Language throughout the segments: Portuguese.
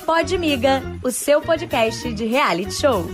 Pod Miga, o seu podcast de reality show.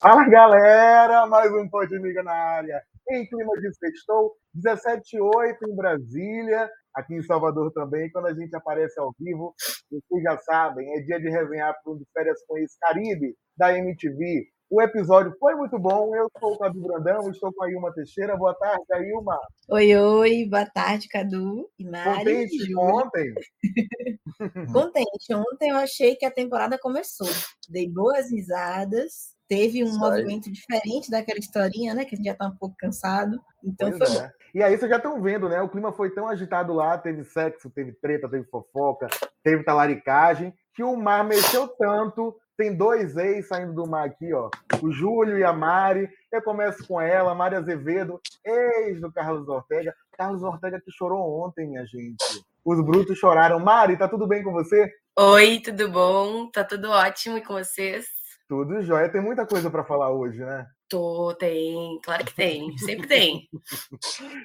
Fala galera, mais um Pod Miga na área. Em clima de sextou, 17h08 em Brasília, aqui em Salvador também. Quando a gente aparece ao vivo, vocês já sabem, é dia de resenhar para um de férias com esse Caribe da MTV. O episódio foi muito bom. Eu sou o Cadu Brandão, estou com a Ilma Teixeira. Boa tarde, Ilma. Oi, oi, boa tarde, Cadu e Mari. Contente ontem? Contente. Ontem eu achei que a temporada começou. Dei boas risadas. Teve um Isso movimento diferente daquela historinha, né? Que a gente já está um pouco cansado. Então pois foi é. E aí vocês já estão vendo, né? O clima foi tão agitado lá, teve sexo, teve treta, teve fofoca, teve talaricagem, que o mar mexeu tanto tem dois ex saindo do mar aqui, ó. O Júlio e a Mari. Eu começo com ela, Mari Azevedo, ex do Carlos Ortega. Carlos Ortega que chorou ontem, minha gente. Os brutos choraram. Mari, tá tudo bem com você? Oi, tudo bom? Tá tudo ótimo e com vocês? Tudo jóia. Tem muita coisa para falar hoje, né? Tô, tem, claro que tem, sempre tem.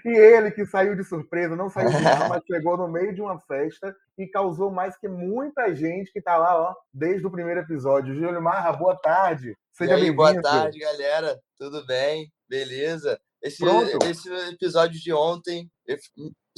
e ele que saiu de surpresa, não saiu de lá, mas chegou no meio de uma festa e causou mais que muita gente que tá lá, ó, desde o primeiro episódio. Júlio Marra, boa tarde. Seja bem-vindo. Boa tarde, galera. Tudo bem? Beleza? Esse, esse episódio de ontem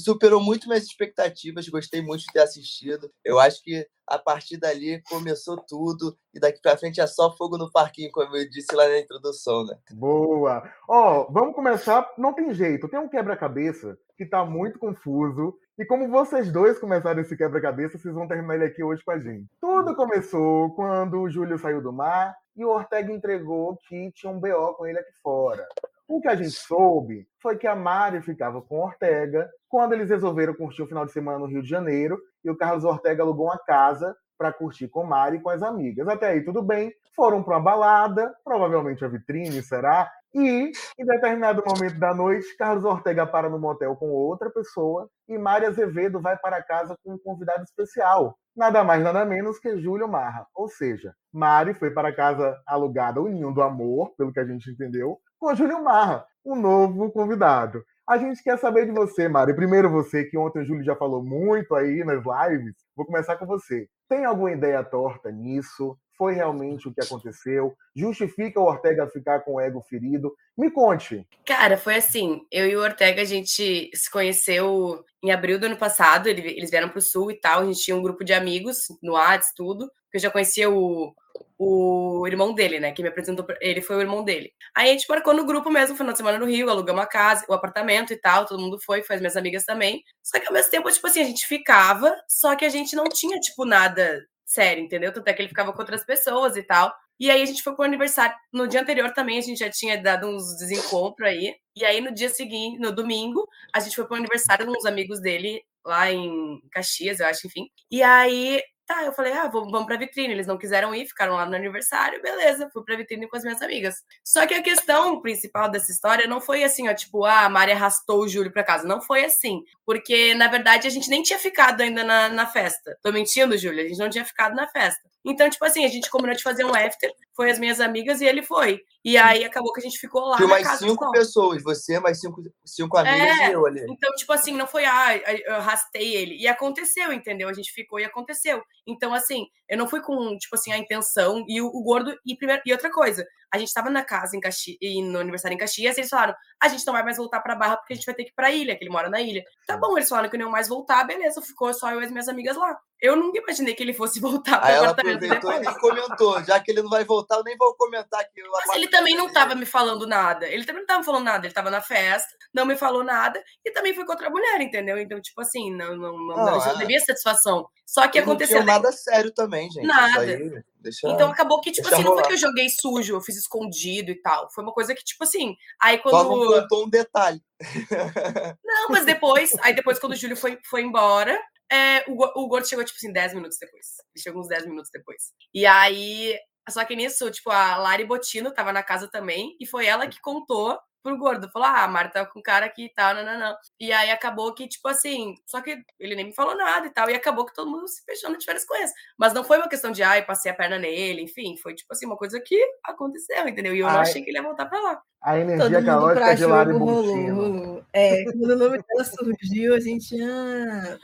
superou muito minhas expectativas, gostei muito de ter assistido. Eu acho que a partir dali começou tudo e daqui para frente é só fogo no parquinho, como eu disse lá na introdução, né? Boa! Ó, oh, vamos começar, não tem jeito, tem um quebra-cabeça que tá muito confuso e como vocês dois começaram esse quebra-cabeça, vocês vão terminar ele aqui hoje com a gente. Tudo começou quando o Júlio saiu do mar e o Ortega entregou que tinha um BO com ele aqui fora. O que a gente soube foi que a Mari ficava com Ortega quando eles resolveram curtir o final de semana no Rio de Janeiro e o Carlos Ortega alugou uma casa para curtir com Mari e com as amigas. Até aí tudo bem, foram para uma balada, provavelmente a vitrine será, e em determinado momento da noite, Carlos Ortega para no motel com outra pessoa e Mari Azevedo vai para casa com um convidado especial, nada mais nada menos que Júlio Marra. Ou seja, Mari foi para casa alugada, o Ninho do Amor, pelo que a gente entendeu, com Júlio Marra, um novo convidado. A gente quer saber de você, Mari. Primeiro você, que ontem o Júlio já falou muito aí nas lives. Vou começar com você. Tem alguma ideia torta nisso? Foi realmente o que aconteceu? Justifica o Ortega ficar com o ego ferido? Me conte. Cara, foi assim. Eu e o Ortega, a gente se conheceu em abril do ano passado. Eles vieram para o Sul e tal. A gente tinha um grupo de amigos no Whats, tudo. Eu já conhecia o, o irmão dele, né? Que me apresentou, ele foi o irmão dele. Aí a gente marcou no grupo mesmo, final de semana no Rio, alugamos a casa, o apartamento e tal, todo mundo foi, foi as minhas amigas também. Só que ao mesmo tempo, tipo assim, a gente ficava, só que a gente não tinha, tipo, nada sério, entendeu? Tanto é que ele ficava com outras pessoas e tal. E aí a gente foi pro aniversário. No dia anterior também a gente já tinha dado uns desencontros aí. E aí no dia seguinte, no domingo, a gente foi pro aniversário de uns amigos dele lá em Caxias, eu acho, enfim. E aí Tá, eu falei, ah, vamos, vamos pra vitrine. Eles não quiseram ir, ficaram lá no aniversário, beleza, fui pra vitrine com as minhas amigas. Só que a questão principal dessa história não foi assim, ó, tipo, ah, a Mari arrastou o Júlio pra casa. Não foi assim. Porque, na verdade, a gente nem tinha ficado ainda na, na festa. Tô mentindo, Júlio, a gente não tinha ficado na festa. Então, tipo assim, a gente combinou de fazer um after, foi as minhas amigas e ele foi. E aí acabou que a gente ficou lá. Tinha mais cinco pessoas, você, mais cinco, cinco amigas é, e eu ali. Então, tipo assim, não foi, ah, eu arrastei ele. E aconteceu, entendeu? A gente ficou e aconteceu. Então, assim, eu não fui com, tipo assim, a intenção. E o, o gordo. E, primeiro, e outra coisa, a gente tava na casa em Caxias, no aniversário em Caxias, e eles falaram: a gente não vai mais voltar pra Barra porque a gente vai ter que ir pra ilha, que ele mora na ilha. Tá bom, eles falaram que não iam mais voltar, beleza, ficou só eu e as minhas amigas lá. Eu nunca imaginei que ele fosse voltar pro Aí apartamento ela aproveitou depois. e comentou: já que ele não vai voltar, eu nem vou comentar aqui. Mas ele também não tava me falando nada. Ele também não tava me falando nada. Ele tava na festa, não me falou nada, e também foi com outra mulher, entendeu? Então, tipo assim, não, não, não, não, não é. devia satisfação. Só que aconteceu. Não tinha nada sério também, gente. Nada. Deixa, então acabou que, tipo assim, rolar. não foi que eu joguei sujo, eu fiz escondido e tal. Foi uma coisa que, tipo assim. Aí quando. Só não contou um detalhe. Não, mas depois, aí depois, quando o Júlio foi, foi embora, é, o, o Gordo chegou, tipo assim, 10 minutos depois. Ele chegou uns 10 minutos depois. E aí. Só que nisso, tipo, a Lari Botino tava na casa também, e foi ela que contou pro gordo. Falou, ah, a Mari tá com um cara aqui e tal, não, não, não. E aí acabou que, tipo assim, só que ele nem me falou nada e tal. E acabou que todo mundo se fechando de férias com. Mas não foi uma questão de, ai, passei a perna nele, enfim. Foi, tipo assim, uma coisa que aconteceu, entendeu? E eu ai. não achei que ele ia voltar pra lá. A energia caótica de Lari Bontino. É, quando o nome dela surgiu, a gente. Ah...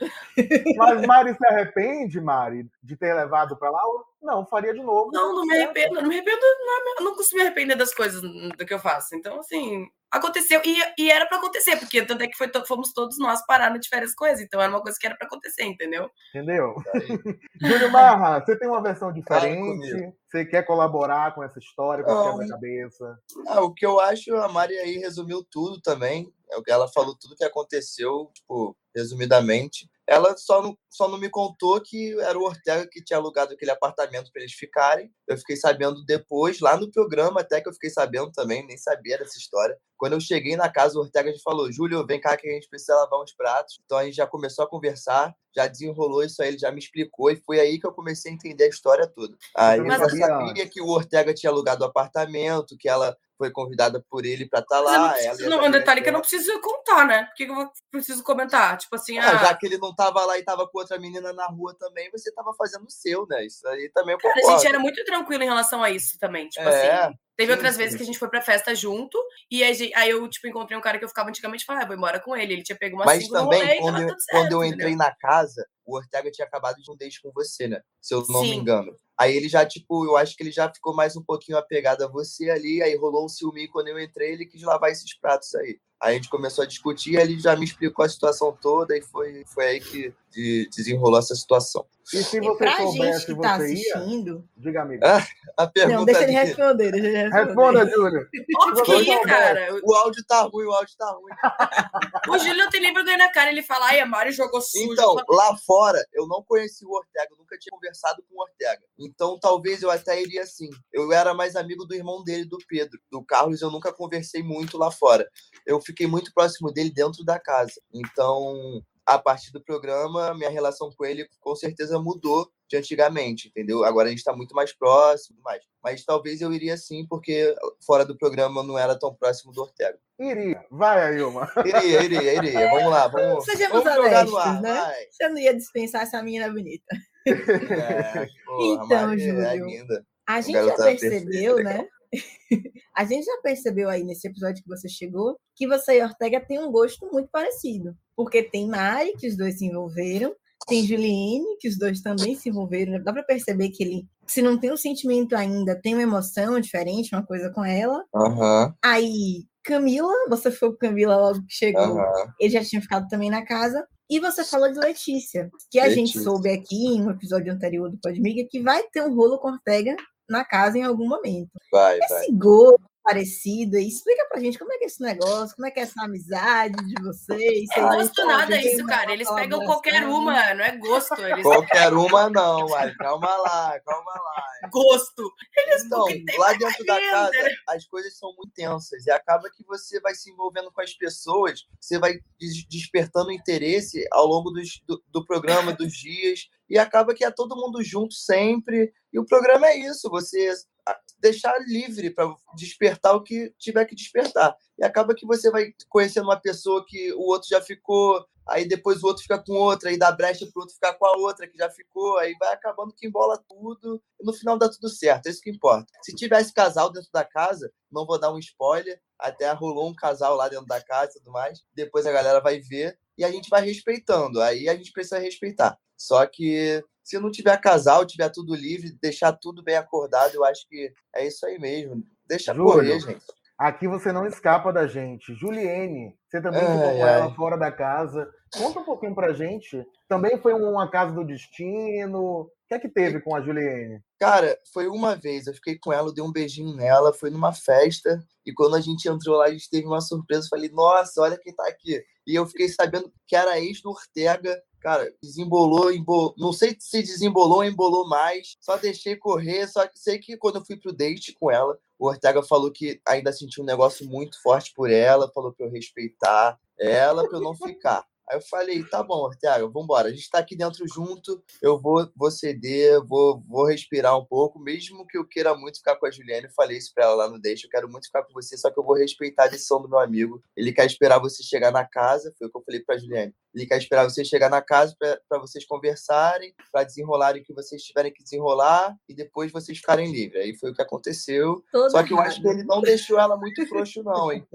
Mas Mari se arrepende, Mari, de ter levado para lá? Não, faria de novo. Não, não me arrependo, não me arrependo, não, não costumo me arrepender das coisas do que eu faço. Então, assim, aconteceu e, e era para acontecer, porque tanto é que foi, fomos todos nós parar de férias coisas, então era uma coisa que era para acontecer, entendeu? Entendeu? Júlio Marra, você tem uma versão diferente? Você quer colaborar com essa história, com a quebra-cabeça? Ah, o que eu acho, a Mari aí resumiu tudo também. É ela falou tudo que aconteceu, tipo, resumidamente. Ela só não, só não me contou que era o Ortega que tinha alugado aquele apartamento para eles ficarem. Eu fiquei sabendo depois, lá no programa, até que eu fiquei sabendo também, nem sabia dessa história. Quando eu cheguei na casa, o Ortega já falou: Júlio, vem cá que a gente precisa lavar uns pratos. Então a gente já começou a conversar, já desenrolou isso aí, ele já me explicou, e foi aí que eu comecei a entender a história toda. Aí Mas, eu sabia que o Ortega tinha alugado o apartamento, que ela foi convidada por ele para estar tá lá. Preciso, não, um detalhe que eu não preciso contar, né? Por que eu preciso comentar? Tipo assim. Ah, ah... Já que ele não tava lá e tava com outra menina na rua também, você tava fazendo o seu, né? Isso aí também eu Cara, a gente era muito tranquilo em relação a isso também. Tipo é, assim. Teve outras vezes que a gente foi pra festa junto, e aí, aí, eu, tipo, encontrei um cara que eu ficava antigamente e falei, ah, vou embora com ele. Ele tinha pego uma Mas também, rolê, quando, eu, certo, quando eu entrei entendeu? na casa, o Ortega tinha acabado de um date com você, né? Se eu não sim. me engano. Aí ele já, tipo, eu acho que ele já ficou mais um pouquinho apegado a você ali, aí rolou um ciúme quando eu entrei, ele quis lavar esses pratos aí. Aí a gente começou a discutir, ele já me explicou a situação toda e foi, foi aí que de, desenrolou essa situação. E se você e soubesse que tá assistindo... Ia, diga, amigo. Ah, a pergunta Não, deixa ele responder, deixa ele responder. Responda, Júlio. Óbvio que ia, cara. O áudio tá ruim, o áudio tá ruim. o Júlio não tem nem vergonha na cara, ele fala, ai, a Mari jogou sujo. Então, lá fora, eu não conheci o Ortega, nunca tinha conversado com o Ortega. Então, talvez eu até iria assim. Eu era mais amigo do irmão dele, do Pedro. Do Carlos, eu nunca conversei muito lá fora. Eu fiquei muito próximo dele dentro da casa. Então, a partir do programa, minha relação com ele com certeza mudou de antigamente, entendeu? Agora a gente está muito mais próximo, mais. Mas talvez eu iria sim, porque fora do programa eu não era tão próximo do Ortega. Iria. Vai, Ailma. Iria, iria, iria. Vamos lá, vamos. Sejamos vamos honestos, ar, né? Vai. Você não ia dispensar essa menina bonita. É, porra, então, é Júlio, é a gente já percebeu, né? A gente já percebeu aí nesse episódio que você chegou que você e Ortega têm um gosto muito parecido. Porque tem Mari, que os dois se envolveram, tem Juliane, que os dois também se envolveram. Dá para perceber que ele, se não tem um sentimento ainda, tem uma emoção diferente, uma coisa com ela. Uhum. Aí, Camila, você foi com Camila logo que chegou, uhum. ele já tinha ficado também na casa. E você falou de Letícia, que a Letícia. gente soube aqui em um episódio anterior do Podmiga que vai ter um rolo com Ortega na casa em algum momento. Vai, Esse vai. gosto parecido, explica pra gente como é que é esse negócio, como é que é essa amizade de vocês. É gosto nada isso, cara. Eles pegam qualquer uma, não é gosto. Eles... Qualquer uma não, Mari. Calma lá, calma lá. Gosto. Eles não, lá dentro da casa as coisas são muito tensas e acaba que você vai se envolvendo com as pessoas, você vai despertando interesse ao longo dos, do, do programa, dos dias, e acaba que é todo mundo junto sempre. E o programa é isso, você deixar livre para despertar o que tiver que despertar. E acaba que você vai conhecendo uma pessoa que o outro já ficou, aí depois o outro fica com outra, aí dá brecha para o outro ficar com a outra que já ficou, aí vai acabando que embola tudo, e no final dá tudo certo, é isso que importa. Se tivesse casal dentro da casa, não vou dar um spoiler, até rolou um casal lá dentro da casa e tudo mais, depois a galera vai ver, e a gente vai respeitando, aí a gente precisa respeitar. Só que se não tiver casal, tiver tudo livre, deixar tudo bem acordado, eu acho que é isso aí mesmo. Deixa Júlio, correr, gente. Aqui você não escapa da gente. Juliene, você também ficou com ela fora da casa. Conta um pouquinho pra gente. Também foi uma casa do destino. O que é que teve com a Juliene? Cara, foi uma vez. Eu fiquei com ela, dei um beijinho nela. Foi numa festa. E quando a gente entrou lá, a gente teve uma surpresa. Falei, nossa, olha quem tá aqui. E eu fiquei sabendo que era ex do Ortega cara, desembolou, embolou, não sei se desembolou ou embolou mais, só deixei correr, só que sei que quando eu fui pro date com ela, o Ortega falou que ainda sentiu um negócio muito forte por ela, falou para eu respeitar ela, para eu não ficar. Aí eu falei, tá bom, Ortega, vambora. A gente tá aqui dentro junto, eu vou, vou ceder, vou, vou respirar um pouco, mesmo que eu queira muito ficar com a Juliana. Eu falei isso pra ela lá no Deixa, eu quero muito ficar com você, só que eu vou respeitar a decisão do meu amigo. Ele quer esperar você chegar na casa, foi o que eu falei pra Juliane. Ele quer esperar você chegar na casa para vocês conversarem, para desenrolarem o que vocês tiverem que desenrolar e depois vocês ficarem livres. Aí foi o que aconteceu. Todo Só que eu acho que ele não deixou ela muito frouxo, não, hein?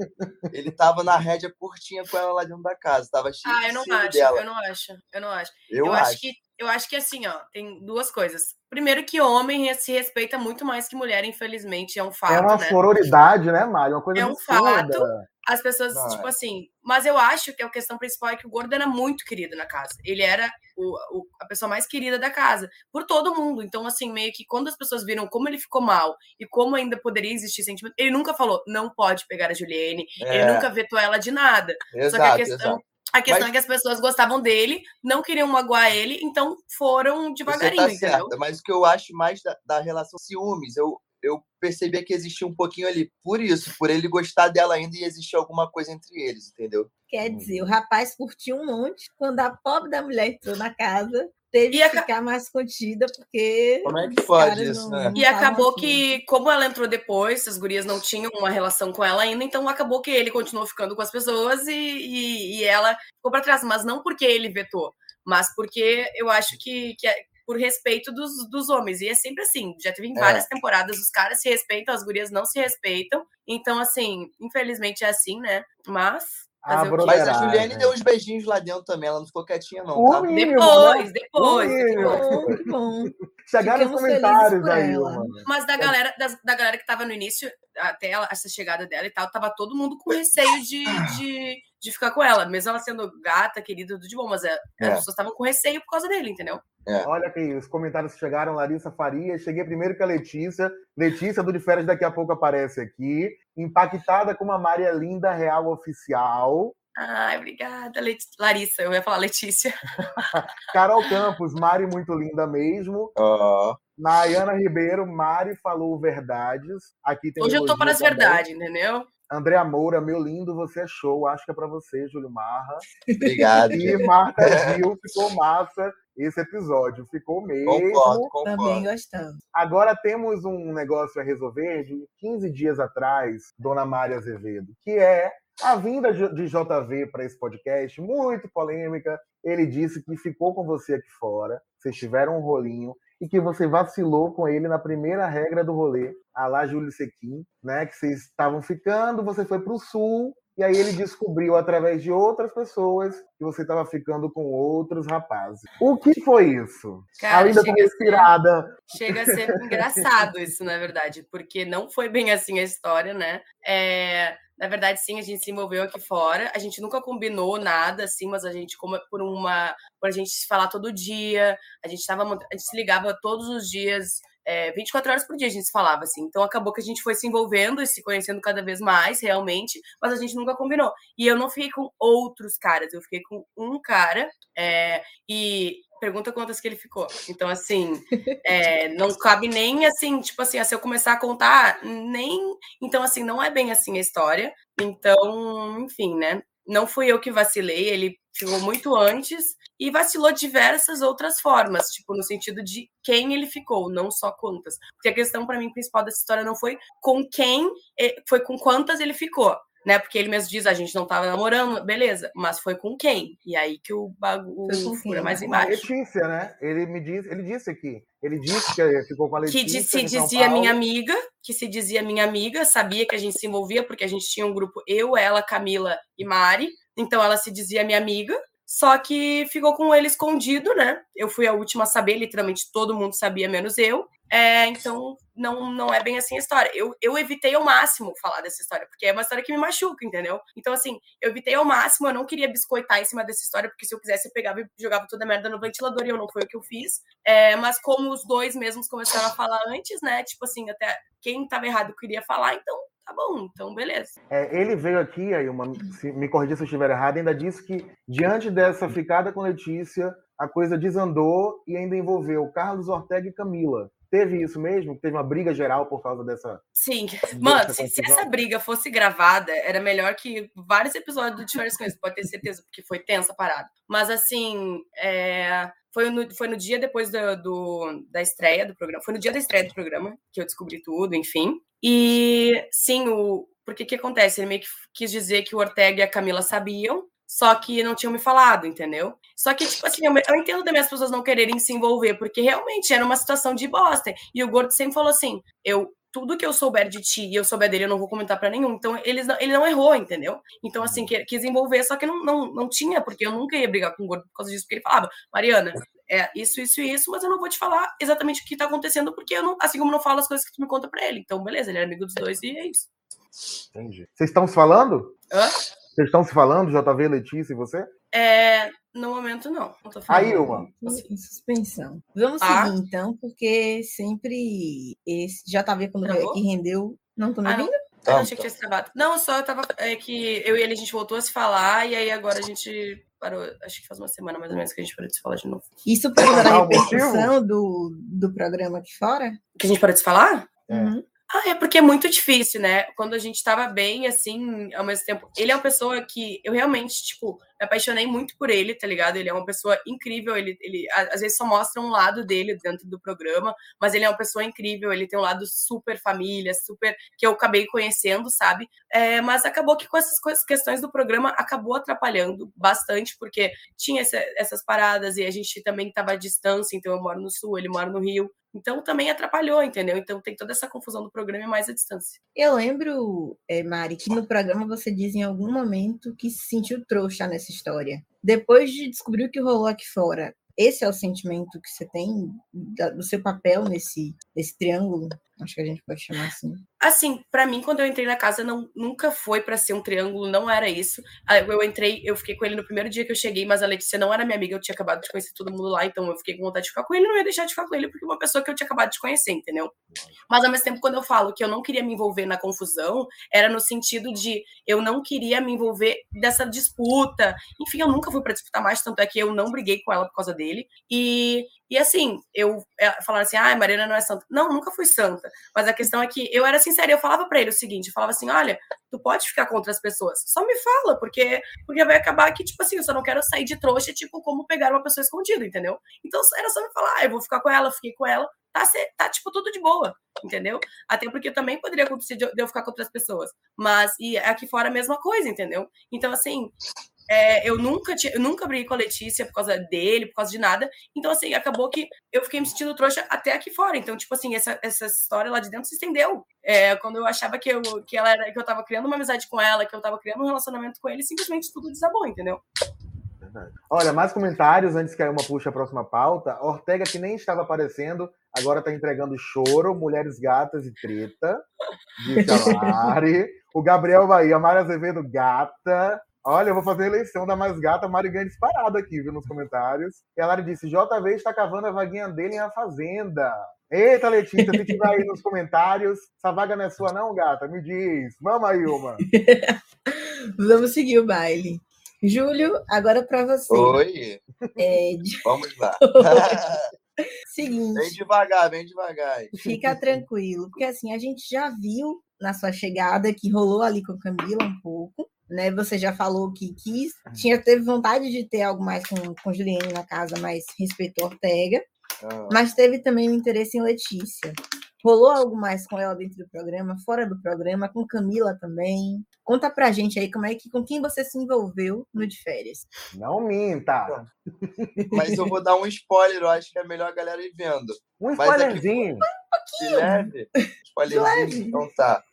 Ele tava na rédea curtinha com ela lá dentro da casa. Tava cheio ah, eu não acho, dela. eu não acho, eu não acho. Eu, eu acho. acho que eu acho que assim, ó, tem duas coisas. Primeiro que homem se respeita muito mais que mulher, infelizmente, é um fato. É uma né? sororidade, né, Mário? Uma coisa É um fato. As pessoas, Não, tipo é. assim, mas eu acho que a questão principal é que o gordo era muito querido na casa. Ele era o, o, a pessoa mais querida da casa, por todo mundo. Então, assim, meio que quando as pessoas viram como ele ficou mal e como ainda poderia existir sentimento, ele nunca falou, não pode pegar a Juliane, é. ele nunca vetou ela de nada. Exato, Só que a questão. Exato a questão mas... é que as pessoas gostavam dele, não queriam magoar ele, então foram devagarinho, tá entendeu? Certa, mas o que eu acho mais da, da relação ciúmes, eu, eu percebi que existia um pouquinho ali por isso, por ele gostar dela ainda e existir alguma coisa entre eles, entendeu? Quer dizer, o rapaz curtiu um monte quando a pobre da mulher entrou na casa teve e que ficar mais contida, porque. Como é que pode isso, não, né? Não e acabou assim. que, como ela entrou depois, as gurias não tinham uma relação com ela ainda, então acabou que ele continuou ficando com as pessoas e, e, e ela ficou para trás. Mas não porque ele vetou, mas porque eu acho que, que é por respeito dos, dos homens. E é sempre assim. Já teve em é. várias é. temporadas, os caras se respeitam, as gurias não se respeitam. Então, assim, infelizmente é assim, né? Mas a Mas a Juliane deu uns beijinhos lá dentro também, ela não ficou quietinha, não, tá? Mínimo, depois, né? depois. Chegaram os comentários aí, mano. Mas da galera, da, da, galera que tava no início, até ela, essa chegada dela e tal, tava todo mundo com receio de, de, de ficar com ela. Mesmo ela sendo gata, querida, tudo de bom, mas é, é. as pessoas estavam com receio por causa dele, entendeu? É. Olha aqui, os comentários chegaram, Larissa Faria. Cheguei primeiro com a Letícia. Letícia do de férias daqui a pouco aparece aqui. Impactada com uma Maria Linda Real Oficial. Ai, obrigada, Let... Larissa. Eu ia falar Letícia. Carol Campos, Mari muito linda mesmo. Oh. Nayana Ribeiro, Mari falou verdades. Aqui tem Hoje eu tô para as verdades, entendeu? André Moura, meu lindo, você é show. Acho que é para você, Júlio Marra. Obrigado. E Marta Gil, ficou massa esse episódio. Ficou mesmo. Concordo, concordo. Também gostamos. Agora temos um negócio a resolver de 15 dias atrás, Dona Maria Azevedo, que é a vinda de JV para esse podcast, muito polêmica. Ele disse que ficou com você aqui fora, vocês tiveram um rolinho e que você vacilou com ele na primeira regra do rolê, a lá Júlio Sequim, né? Que vocês estavam ficando, você foi para o sul e aí ele descobriu através de outras pessoas que você estava ficando com outros rapazes. O que foi isso? Cara, Ainda chega inspirada. Ser, chega a ser engraçado isso, na verdade, porque não foi bem assim a história, né? É, na verdade, sim, a gente se envolveu aqui fora. A gente nunca combinou nada, assim, mas a gente, como por uma. Por a gente se falar todo dia, a gente tava. A gente se ligava todos os dias é, 24 horas por dia a gente se falava, assim. Então acabou que a gente foi se envolvendo e se conhecendo cada vez mais, realmente, mas a gente nunca combinou. E eu não fiquei com outros caras, eu fiquei com um cara, é, e pergunta quantas que ele ficou. Então, assim, é, não cabe nem assim, tipo assim, se eu começar a contar, nem. Então, assim, não é bem assim a história. Então, enfim, né? Não fui eu que vacilei, ele ficou muito antes e vacilou diversas outras formas, tipo, no sentido de quem ele ficou, não só quantas. Porque a questão para mim principal dessa história não foi com quem, foi com quantas ele ficou. Né, porque ele mesmo diz, a gente não tava namorando, beleza, mas foi com quem? E aí que o bagulho fura mais embaixo. Letícia, né? Ele me disse, ele disse aqui, ele disse que ficou com a Letícia. Que se dizia minha amiga, que se dizia minha amiga, sabia que a gente se envolvia, porque a gente tinha um grupo, eu, ela, Camila e Mari. Então ela se dizia minha amiga, só que ficou com ele escondido, né? Eu fui a última a saber, literalmente todo mundo sabia, menos eu. É, então, não, não é bem assim a história. Eu, eu evitei ao máximo falar dessa história, porque é uma história que me machuca, entendeu? Então, assim, eu evitei ao máximo, eu não queria biscoitar em cima dessa história, porque se eu quisesse, eu pegava e jogava toda a merda no ventilador, e eu não foi o que eu fiz. É, mas como os dois mesmos começaram a falar antes, né? Tipo assim, até quem tava errado queria falar, então tá bom, então beleza. É, ele veio aqui, aí uma, se, me corrija se eu estiver errado, ainda disse que diante dessa ficada com Letícia, a coisa desandou e ainda envolveu Carlos Ortega e Camila. Teve isso mesmo? Teve uma briga geral por causa dessa. Sim. Mano, se, se, essa briga fosse gravada, era melhor que vários episódios do Diversas Coisas, pode ter certeza, porque foi tensa a parada. Mas assim, é... foi, no, foi no dia depois do, do, da estreia do programa. Foi no dia da estreia do programa que eu descobri tudo, enfim. E sim, o. Porque que acontece? Ele meio que quis dizer que o Ortega e a Camila sabiam, só que não tinham me falado, entendeu? Só que, tipo assim, eu, eu entendo também as pessoas não quererem se envolver, porque realmente era uma situação de bosta. E o Gordo sempre falou assim: eu. Tudo que eu souber de ti e eu souber dele, eu não vou comentar para nenhum. Então, eles não, ele não errou, entendeu? Então, assim, que, quis envolver, só que não, não, não tinha, porque eu nunca ia brigar com o Gordo por causa disso, porque ele falava, Mariana, é isso, isso e isso, mas eu não vou te falar exatamente o que tá acontecendo, porque eu não, assim como não falo as coisas que tu me conta pra ele. Então, beleza, ele é amigo dos dois e é isso. Entendi. Vocês estão se falando? Hã? Vocês estão se falando, JV, Letícia e você? É, no momento, não. não Aí, uma. Em suspensão. Vamos ah. seguir, então, porque sempre esse JV, quando veio aqui, rendeu. Não tô me ouvindo? Ah, eu não achei que tinha acabado. Não, só eu tava. É que eu e ele a gente voltou a se falar, e aí agora a gente parou. Acho que faz uma semana mais ou menos que a gente parou de se falar de novo. Isso por causa da repercussão do, do programa aqui fora? Que a gente parou de se falar? É. Uhum. Ah, é porque é muito difícil, né? Quando a gente tava bem, assim, ao mesmo tempo. Ele é uma pessoa que eu realmente, tipo, me apaixonei muito por ele, tá ligado? Ele é uma pessoa incrível. Ele, ele às vezes só mostra um lado dele dentro do programa, mas ele é uma pessoa incrível. Ele tem um lado super família, super. que eu acabei conhecendo, sabe? É, mas acabou que com essas questões do programa acabou atrapalhando bastante, porque tinha essa, essas paradas e a gente também tava à distância. Então eu moro no sul, ele mora no Rio. Então também atrapalhou, entendeu? Então tem toda essa confusão do programa e mais à distância. Eu lembro, é, Mari, que no programa você diz em algum momento que se sentiu trouxa nessa história. Depois de descobrir o que rolou aqui fora, esse é o sentimento que você tem do seu papel nesse, nesse triângulo? Acho que a gente pode chamar assim. Assim, para mim, quando eu entrei na casa, não, nunca foi para ser um triângulo, não era isso. Ah, eu entrei, eu fiquei com ele no primeiro dia que eu cheguei, mas a Letícia não era minha amiga, eu tinha acabado de conhecer todo mundo lá, então eu fiquei com vontade de ficar com ele, não ia deixar de ficar com ele, porque é uma pessoa que eu tinha acabado de conhecer, entendeu? Mas ao mesmo tempo, quando eu falo que eu não queria me envolver na confusão, era no sentido de eu não queria me envolver dessa disputa. Enfim, eu nunca fui para disputar mais, tanto é que eu não briguei com ela por causa dele. E e assim, eu é, falava assim, ah, Mariana não é santa. Não, nunca fui santa. Mas a questão é que eu era sincera, eu falava para ele o seguinte, eu falava assim, olha, tu pode ficar contra as pessoas, só me fala, porque porque vai acabar que, tipo assim, eu só não quero sair de trouxa, tipo, como pegar uma pessoa escondida, entendeu? Então era só me falar, ah, eu vou ficar com ela, fiquei com ela, tá, tá tipo, tudo de boa, entendeu? Até porque também poderia acontecer de eu ficar com outras pessoas. Mas, e aqui fora a mesma coisa, entendeu? Então, assim, é, eu nunca eu nunca briguei com a Letícia por causa dele, por causa de nada. Então, assim, acabou que eu fiquei me sentindo trouxa até aqui fora. Então, tipo assim, essa, essa história lá de dentro se estendeu. É, quando eu achava que eu, que ela era, que eu tava criando uma amizade com ela, que eu tava criando um relacionamento com ele, simplesmente tudo desabou, entendeu? Olha, mais comentários antes que a uma puxe a próxima pauta. Ortega, que nem estava aparecendo, agora está entregando choro, mulheres gatas e treta. Mari. O Gabriel Bahia, Mari Azevedo, gata. Olha, eu vou fazer a eleição da mais gata, Mari ganha disparado aqui, viu, nos comentários. E a Lari disse, JV está cavando a vaguinha dele em A Fazenda. Eita, Letícia, se tiver aí nos comentários, essa vaga não é sua não, gata? Me diz. Vamos aí, uma. Vamos seguir o baile. Júlio, agora para você. Oi. É... Vamos lá. Seguinte. Vem devagar, vem devagar. Fica tranquilo, porque assim, a gente já viu na sua chegada que rolou ali com a Camila um pouco né? Você já falou que quis, tinha, teve vontade de ter algo mais com, com Juliane na casa, mas respeitou Ortega. Ah. Mas teve também um interesse em Letícia. Rolou algo mais com ela dentro do programa, fora do programa, com Camila também. Conta pra gente aí como é que com quem você se envolveu no de férias. Não minta. Mas eu vou dar um spoiler, eu acho que é melhor a galera ir vendo. Um spoilerzinho. Mas aqui, um leve. Spoilerzinho, leve. então tá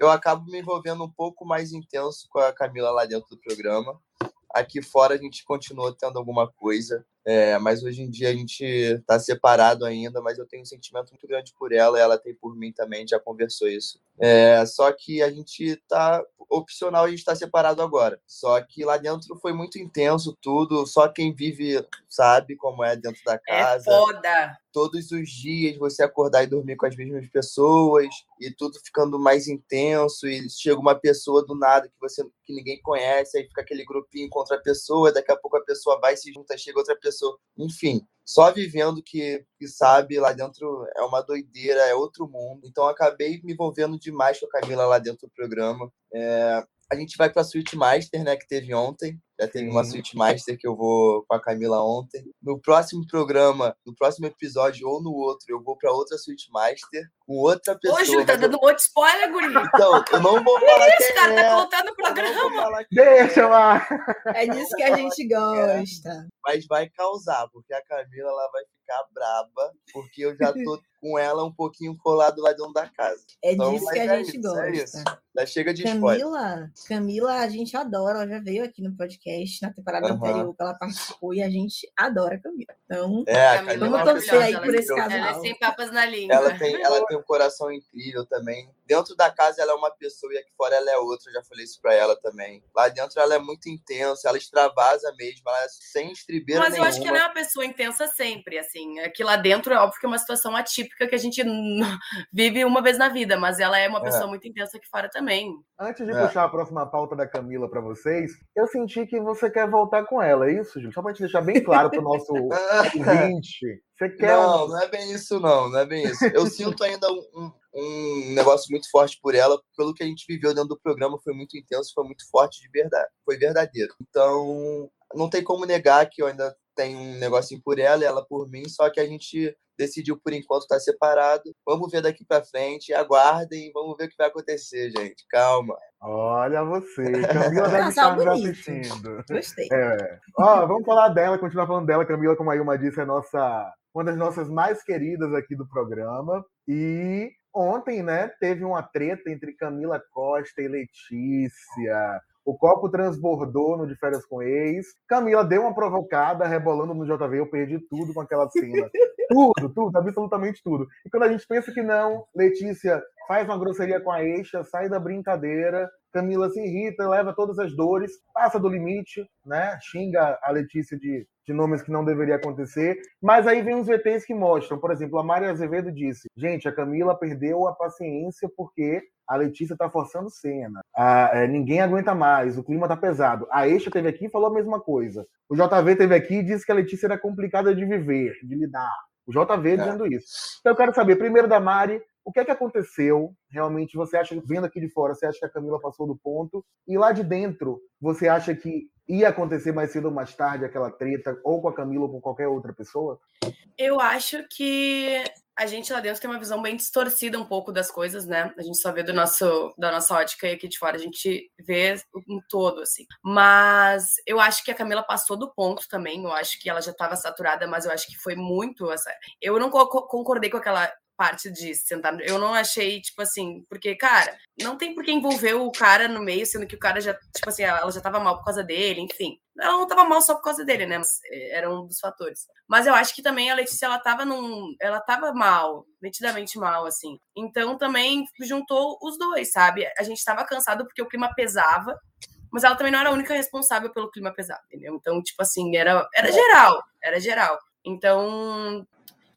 eu acabo me envolvendo um pouco mais intenso com a Camila lá dentro do programa. Aqui fora a gente continua tendo alguma coisa, é, mas hoje em dia a gente está separado ainda, mas eu tenho um sentimento muito grande por ela e ela tem por mim também, já conversou isso. É, só que a gente tá opcional, a gente está separado agora. Só que lá dentro foi muito intenso tudo, só quem vive sabe como é dentro da É casa. foda. Todos os dias você acordar e dormir com as mesmas pessoas e tudo ficando mais intenso e chega uma pessoa do nada que você que ninguém conhece, aí fica aquele grupinho contra a pessoa, daqui a pouco a pessoa vai se junta, chega outra pessoa, enfim, só vivendo que, que sabe lá dentro é uma doideira, é outro mundo. Então acabei me envolvendo demais com a Camila lá dentro do programa. É, a gente vai para a Suite Master, né, que teve ontem. Já teve uma Sim. Suite Master que eu vou com a Camila ontem. No próximo programa, no próximo episódio ou no outro, eu vou para outra Suite Master com outra pessoa. Ô, Júlio, tá dando um monte de spoiler, guri. Então, eu não vou falar Esse quem cara é. tá contando o programa. Deixa lá. É disso que a gente gosta. mas vai causar, porque a Camila ela vai ficar braba, porque eu já tô com ela um pouquinho colado lá dentro da casa. É Então, disso mas que a é gente isso, é gosta. Já chega de spoiler. Camila, Camila, a gente adora, ela já veio aqui no podcast na temporada Aham. anterior que ela participou e a gente adora a Camila. Então, É, a Camila Camila Vamos é uma torcer aí por esse maravilhosa. casal. Ela é sem papas na língua. Ela tem, ela tem um coração incrível também. Dentro da casa ela é uma pessoa e aqui fora ela é outra. Eu já falei isso pra ela também. Lá dentro ela é muito intensa, ela extravasa mesmo, ela é sem estribeira Mas eu nenhuma. acho que ela é uma pessoa intensa sempre, assim. Aqui lá dentro é óbvio que é uma situação atípica que a gente vive uma vez na vida, mas ela é uma É. pessoa muito intensa aqui fora também. Antes de É. puxar a próxima pauta da Camila pra vocês, eu senti que você quer voltar com ela, é isso, Júlio? Só pra gente deixar bem claro pro nosso ouvinte. Você quer. Não, não é bem isso, não. Não é bem isso. Eu sinto ainda um, um- um negócio muito forte por ela. Pelo que a gente viveu dentro do programa, foi muito intenso, foi muito forte de verdade. Foi verdadeiro. Então, não tem como negar que eu ainda tenho um negocinho por ela e ela por mim, só que a gente decidiu por enquanto estar separado. Vamos ver daqui pra frente, aguardem, vamos ver o que vai acontecer, gente. Calma. Olha você. Camila deve Casal estar nos assistindo. gostei. É. Ó, vamos falar dela, continuar falando dela. Camila, como a Ilma disse, é nossa, uma das nossas mais queridas aqui do programa. E ontem, né, teve uma treta entre Camila Costa e Letícia. O copo transbordou no De Férias com Ex. Camila deu uma provocada, rebolando no JV. Eu perdi tudo com aquela cena. tudo, tudo, absolutamente tudo. E quando a gente pensa que não, Letícia faz uma grosseria com a Eixa, sai da brincadeira. Camila se irrita, leva todas as dores, passa do limite, né? Xinga a Letícia de, de nomes que não deveria acontecer. Mas aí vem uns VTs que mostram, por exemplo, a Mari Azevedo disse: gente, a Camila perdeu a paciência porque a Letícia tá forçando cena. Ah, é, ninguém aguenta mais, o clima tá pesado. A Eixa teve aqui e falou a mesma coisa. O JV teve aqui e disse que a Letícia era complicada de viver, de lidar. O JV dizendo isso. Então eu quero saber, primeiro da Mari, o que é que aconteceu? Realmente, você acha, vendo aqui de fora, você acha que a Camila passou do ponto? E lá de dentro, você acha que ia acontecer mais cedo ou mais tarde aquela treta, ou com a Camila ou com qualquer outra pessoa? Eu acho que a gente lá dentro tem uma visão bem distorcida um pouco das coisas, né? A gente só vê do nosso, da nossa ótica e aqui de fora a gente vê um todo, assim. Mas eu acho que a Camila passou do ponto também. Eu acho que ela já estava saturada, mas eu acho que foi muito. Eu não co- concordei com aquela parte de sentar. Eu não achei, tipo assim, porque, cara, não tem por que envolver o cara no meio, sendo que o cara já, tipo assim, ela já tava mal por causa dele, enfim. Ela não tava mal só por causa dele, né? Mas eh, era um dos fatores. Mas eu acho que também a Letícia, ela tava num. Ela tava mal, nitidamente mal, assim. Então também juntou os dois, sabe? A gente tava cansado porque o clima pesava. Mas ela também não era a única responsável pelo clima pesado, entendeu? Então, tipo assim, era, era geral. Era geral. Então,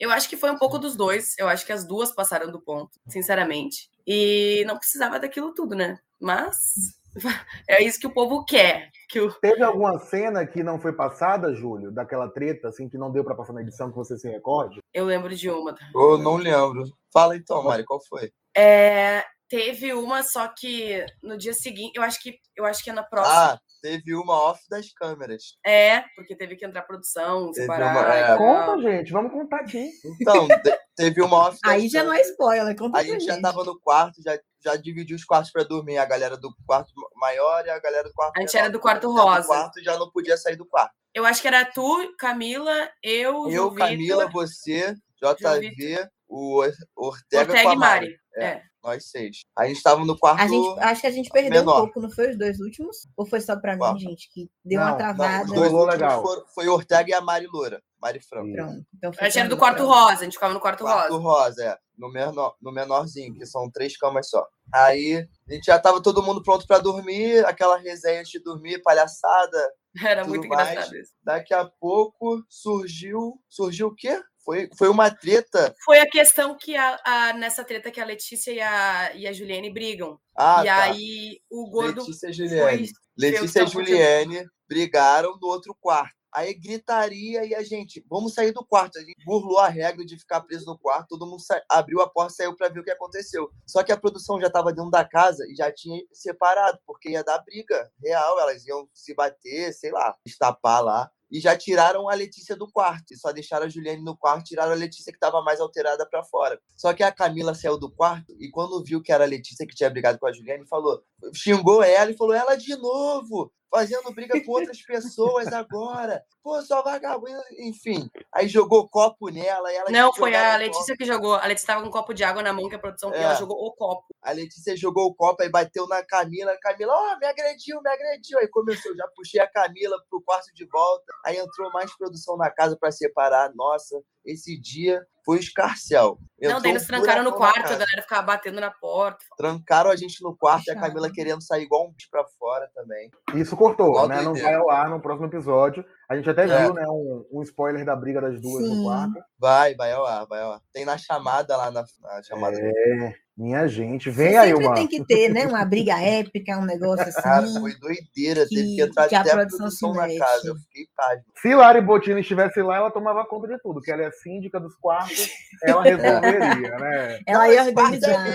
eu acho que foi um pouco dos dois. Eu acho que as duas passaram do ponto, sinceramente. E não precisava daquilo tudo, né? Mas é isso que o povo quer. Que o... Teve alguma cena que não foi passada, Júlio, daquela treta, assim, que não deu pra passar na edição, que você se recorde? Eu lembro de uma. Eu não lembro. Fala então, Mari, qual foi? É, teve uma, só que no dia seguinte, eu acho que eu acho que é na próxima. Ah, teve uma off das câmeras. É, porque teve que entrar produção, separar. uma- é. Conta, gente, vamos contar aqui. Então, te- teve uma off das Aí já não é spoiler, conta A pra gente gente. já tava no quarto, já, já dividiu os quartos pra dormir. A galera do quarto maior e a galera do quarto A gente menor. era do quarto rosa. Do quarto já não podia sair do quarto. Eu acho que era tu, Camila, eu, Eu, Camila, Vitor, você, João JV, o Or- Ortega, Ortega com a e Mari. É. É. Nós seis. A gente tava no quarto. A gente, acho que a gente perdeu menor. um pouco, não foi os dois últimos? Ou foi só pra Qual? mim, gente, que deu Não, uma não, travada? os dois Rolou legal. foram- foi o Ortega e a Mari Loura. Mari Franco. Pronto. Então A foi gente era do quarto pronto. rosa, a gente ficava no quarto, Quarto rosa. rosa, é. No, menor, no menorzinho, que são três camas só. Aí a gente já tava todo mundo pronto pra dormir, aquela resenha antes de dormir, palhaçada, Era muito engraçado isso. Daqui a pouco surgiu. Surgiu o quê? Foi, foi uma treta. Foi a questão que a, a, nessa treta que a Letícia e a, e a Juliane brigam. Ah, e tá. aí o gordo. Letícia e Juliane. Foi, Letícia e Juliane brigaram no outro quarto. Aí gritaria e a gente, vamos sair do quarto. A gente burlou a regra de ficar preso no quarto, todo mundo sa... abriu a porta e saiu para ver o que aconteceu. Só que a produção já estava dentro da casa e já tinha separado, porque ia dar briga real, elas iam se bater, sei lá, estapar lá e já tiraram a Letícia do quarto. E só deixaram a Juliane no quarto, tiraram a Letícia que estava mais alterada para fora. Só que a Camila saiu do quarto e quando viu que era a Letícia que tinha brigado com a Juliane, falou, xingou ela e falou: "Ela de novo, fazendo briga com outras pessoas agora. Pô, só vagabundo, enfim. Aí jogou copo nela e ela Não, foi a Letícia que jogou. A Letícia tava com um copo de água na mão que a produção é. ela jogou o copo. A Letícia jogou o copo, aí bateu na Camila. A Camila, ó, oh, me agrediu, me agrediu. Aí começou, já puxei a Camila pro quarto de volta. Aí entrou mais produção na casa para separar. Nossa, esse dia foi escarcel. Entrou não, daí nos trancaram no quarto, a galera ficava batendo na porta. Trancaram a gente no quarto Puxa. e a Camila querendo sair igual um bicho pra fora também. Isso cortou, né? Não vai ao ar no próximo episódio. A gente até é. viu, né, um, um, spoiler da briga das duas Sim. no quarto. Vai, vai ao ar, vai ao ar. Tem na chamada lá, na, na chamada. É, minha gente, vem aí uma... tem que ter, né, uma briga épica, um negócio assim. Cara, foi doideira, que, teve que entrar que até a produção, produção na casa, eu fiquei página. Se Lari Bottini estivesse lá, ela tomava conta de tudo, que ela é síndica dos quartos, ela resolveria, né? Ela ia organizar.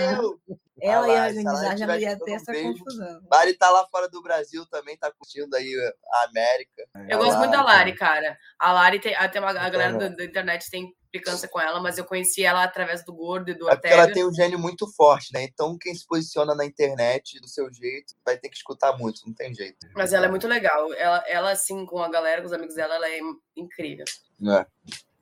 Ela ia organizar, já não ia ter essa beijo. confusão. Lari tá lá fora do Brasil também, tá curtindo aí a América. Eu gosto muito da Lari, cara. A Lari tem, tem uma, a galera da, da internet tem implicância com ela, mas eu conheci ela através do Gordo e do é Ortega. ela tem um gênio muito forte, né? Então quem se posiciona na internet do seu jeito vai ter que escutar muito, não tem jeito. Mas ela é muito legal. Ela, ela assim, com a galera, com os amigos dela, ela é incrível. É.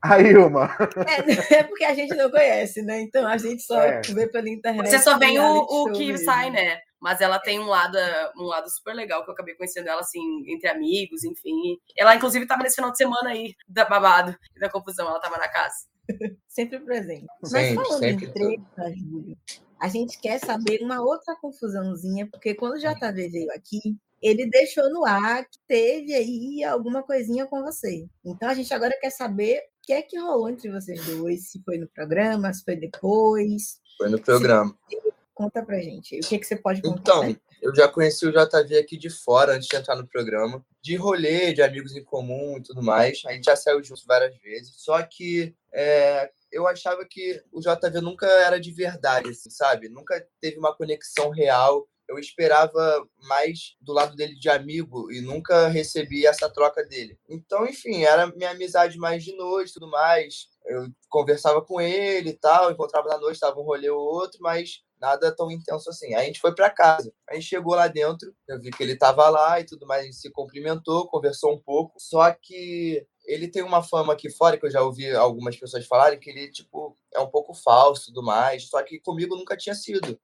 Aí, uma. É, é, porque a gente não conhece, né? Então a gente só é. vê pela internet. Você só vê o, o que mesmo. sai, né? Mas ela tem um lado, um lado super legal que eu acabei conhecendo ela, assim, entre amigos, enfim. Ela, inclusive, estava nesse final de semana aí, da babado e da confusão. Ela estava na casa. sempre presente. Sempre, Mas falando sempre em treta, Júlio, a gente quer saber uma outra confusãozinha, porque quando o JV veio aqui, ele deixou no ar que teve aí alguma coisinha com você. Então a gente agora quer saber o que é que rolou entre vocês dois, se foi no programa, se foi depois. Foi no programa. Se... Conta pra gente. O que, que você pode contar? Então, eu já conheci o JV aqui de fora, antes de entrar no programa. De rolê, de amigos em comum e tudo mais. A gente já saiu juntos várias vezes. Só que é, eu achava que o JV nunca era de verdade, assim, sabe? Nunca teve uma conexão real. Eu esperava mais do lado dele de amigo e nunca recebi essa troca dele. Então, enfim, era minha amizade mais de noite tudo mais. Eu conversava com ele e tal, encontrava na noite, tava um rolê ou outro, mas nada tão intenso assim. Aí a gente foi para casa. A gente chegou lá dentro, eu vi que ele tava lá e tudo mais, a gente se cumprimentou, conversou um pouco. Só que ele tem uma fama aqui fora, que eu já ouvi algumas pessoas falarem, que ele, tipo, é um pouco falso tudo mais. Só que comigo nunca tinha sido.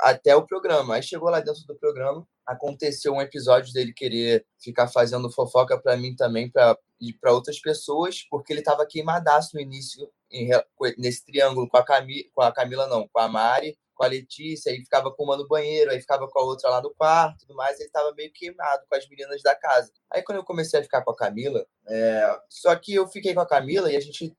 Até o programa. Aí chegou lá dentro do programa, aconteceu um episódio dele querer ficar fazendo fofoca para mim também, para e para outras pessoas, porque ele estava queimadaço no início, em, nesse triângulo com a, Camila, com a Camila, não, com a Mari com a Letícia, aí ficava com uma no banheiro, aí ficava com a outra lá no quarto tudo mais, ele tava meio queimado com as meninas da casa. Aí quando eu comecei a ficar com a Camila, é... só que eu fiquei com a Camila e a gente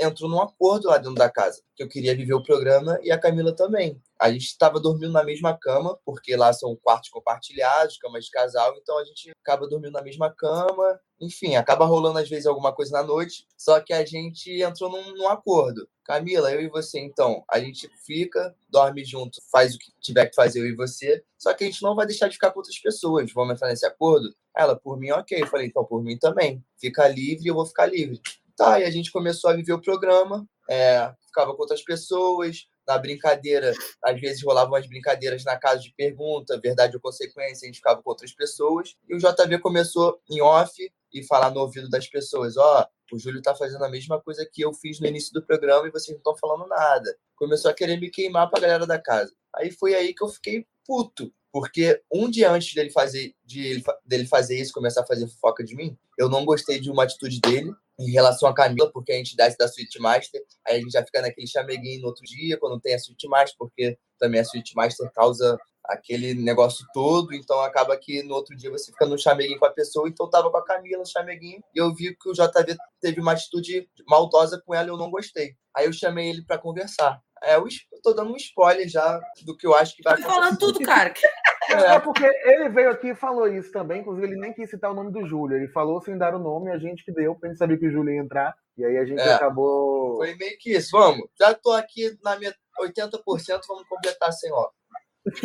entrou num acordo lá dentro da casa, que eu queria viver o programa e a Camila também. A gente estava dormindo na mesma cama, porque lá são quartos compartilhados, camas de casal, então a gente acaba dormindo na mesma cama. Enfim, acaba rolando às vezes alguma coisa na noite, só que a gente entrou num, num acordo. Camila, eu e você, então, a gente fica, dorme junto, faz o que tiver que fazer eu e você, só que a gente não vai deixar de ficar com outras pessoas. Vamos entrar nesse acordo? Ela, por mim, ok. Eu falei, então, por mim também. Fica livre, eu vou ficar livre. Tá, e a gente começou a viver o programa, é, ficava com outras pessoas, na brincadeira, às vezes rolavam as brincadeiras na casa de pergunta, verdade ou consequência, a gente ficava com outras pessoas. E o JV começou em off e falar no ouvido das pessoas: ó, oh, o Júlio tá fazendo a mesma coisa que eu fiz no início do programa e vocês não estão falando nada. Começou a querer me queimar pra galera da casa. Aí foi aí que eu fiquei puto. Porque um dia antes dele fazer, de, dele fazer isso, começar a fazer fofoca de mim, eu não gostei de uma atitude dele em relação a Camila, porque a gente dá da Sweet Master, aí a gente já fica naquele chameguinho no outro dia, quando tem a Sweet Master, porque também a Sweet Master causa aquele negócio todo, então acaba que no outro dia você fica no chameguinho com a pessoa, então eu tava com a Camila no chameguinho e eu vi que o JV teve uma atitude maldosa com ela e eu não gostei. Aí eu chamei ele para conversar. É, eu tô dando um spoiler já do que eu acho que vai acontecer. Tô falando tudo, cara. É. é. porque ele veio aqui e falou isso também, inclusive ele nem quis citar o nome do Júlio. Ele falou sem dar o nome, a gente que deu, pra gente saber que o Júlio ia entrar. E aí a gente é. acabou. Foi meio que isso. Vamos, já tô aqui na minha 80%, vamos completar sem ó.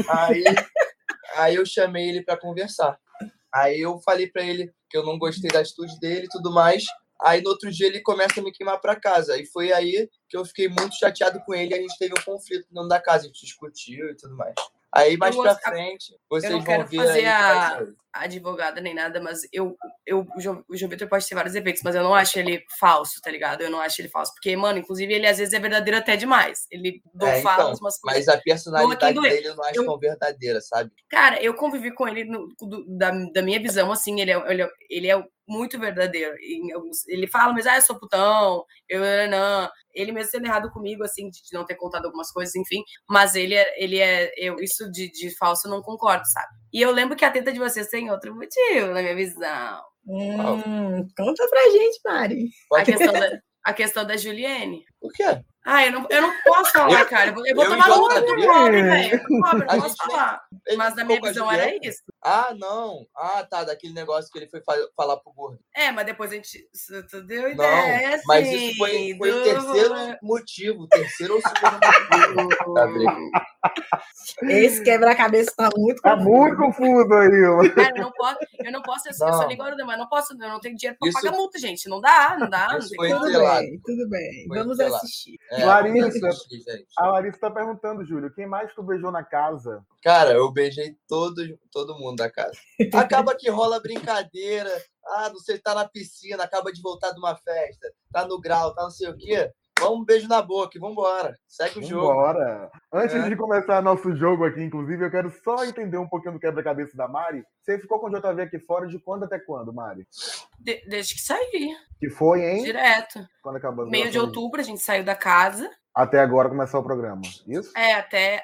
Aí, aí eu chamei ele para conversar. Aí eu falei para ele que eu não gostei da atitude dele e tudo mais. Aí no outro dia ele começa a me queimar para casa. E foi aí que eu fiquei muito chateado com ele. E a gente teve um conflito dentro da casa, a gente discutiu e tudo mais. Aí mais para frente, vocês eu não quero fazer a, a, advogada nem nada, mas eu, eu o João, o João Vitor pode ter vários efeitos, mas eu não acho ele falso, tá ligado? Eu não acho ele falso. Porque, mano, inclusive ele às vezes é verdadeiro até demais. Ele do é, fala então, umas coisas. Mas a personalidade dele eu não acho eu, tão verdadeira, sabe? Cara, eu convivi com ele no, do, da, da minha visão, assim, ele é, ele é, ele é muito verdadeiro. Ele fala, mas ah, eu sou putão, eu não. Ele mesmo sendo errado comigo, assim, de não ter contado algumas coisas, enfim. Mas ele é, ele é eu, isso de, de falso eu não concordo, sabe? E eu lembro que a teta de vocês tem outro motivo, na minha visão. Hum, conta pra gente, Mari. A questão da, a questão da Juliane. Por quê? Ah, eu não, eu não posso falar, cara. Eu vou, eu tomar no cu do pobre, velho. Pobre, não posso falar. Mas na minha visão era isso. Ah, não. Ah, tá. Daquele negócio que ele foi falar pro gordo. É, mas depois a gente. Tu deu ideia. Não, assim, mas isso foi, foi do... o terceiro motivo. Terceiro ou segundo motivo. Esse quebra-cabeça tá muito confuso. Tá muito confuso aí, Cara, eu não posso. Eu não posso. Eu, não. língua, mas não posso. Eu não tenho dinheiro pra isso, pagar multa, gente. Não dá, não dá. Não foi tudo bem, tudo bem. Vamos assistir. É, Larissa, a Larissa tá perguntando, Júlio, quem mais tu beijou na casa? Cara, eu beijei todo, todo mundo da casa. Acaba que rola brincadeira. Ah, não sei, tá na piscina, acaba de voltar de uma festa, tá no grau, tá não sei o quê. Vamos um beijo na boca e vambora. Segue o jogo. Vambora. Antes é. de começar nosso jogo aqui, inclusive, eu quero só entender um pouquinho do quebra-cabeça da Mari. Você ficou com o JV aqui fora de quando até quando, Mari? De desde que saí. Que foi, hein? Direto. Quando acabou Meio de outubro, a gente saiu da casa. Até agora começar o programa, isso? É, até.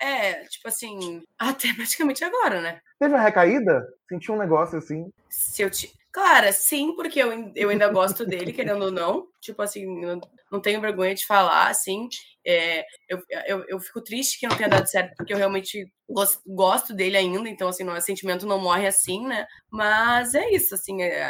É, tipo assim, até praticamente agora, né? Teve uma recaída? Senti um negócio assim. Se eu te... Cara, sim, porque eu, eu ainda gosto dele, querendo ou não. Tipo assim, não tenho vergonha de falar, assim. É, eu, eu, eu fico triste que não tenha dado certo, porque eu realmente gosto, gosto dele ainda, então, assim, não, o sentimento não morre assim, né? Mas é isso, assim, é,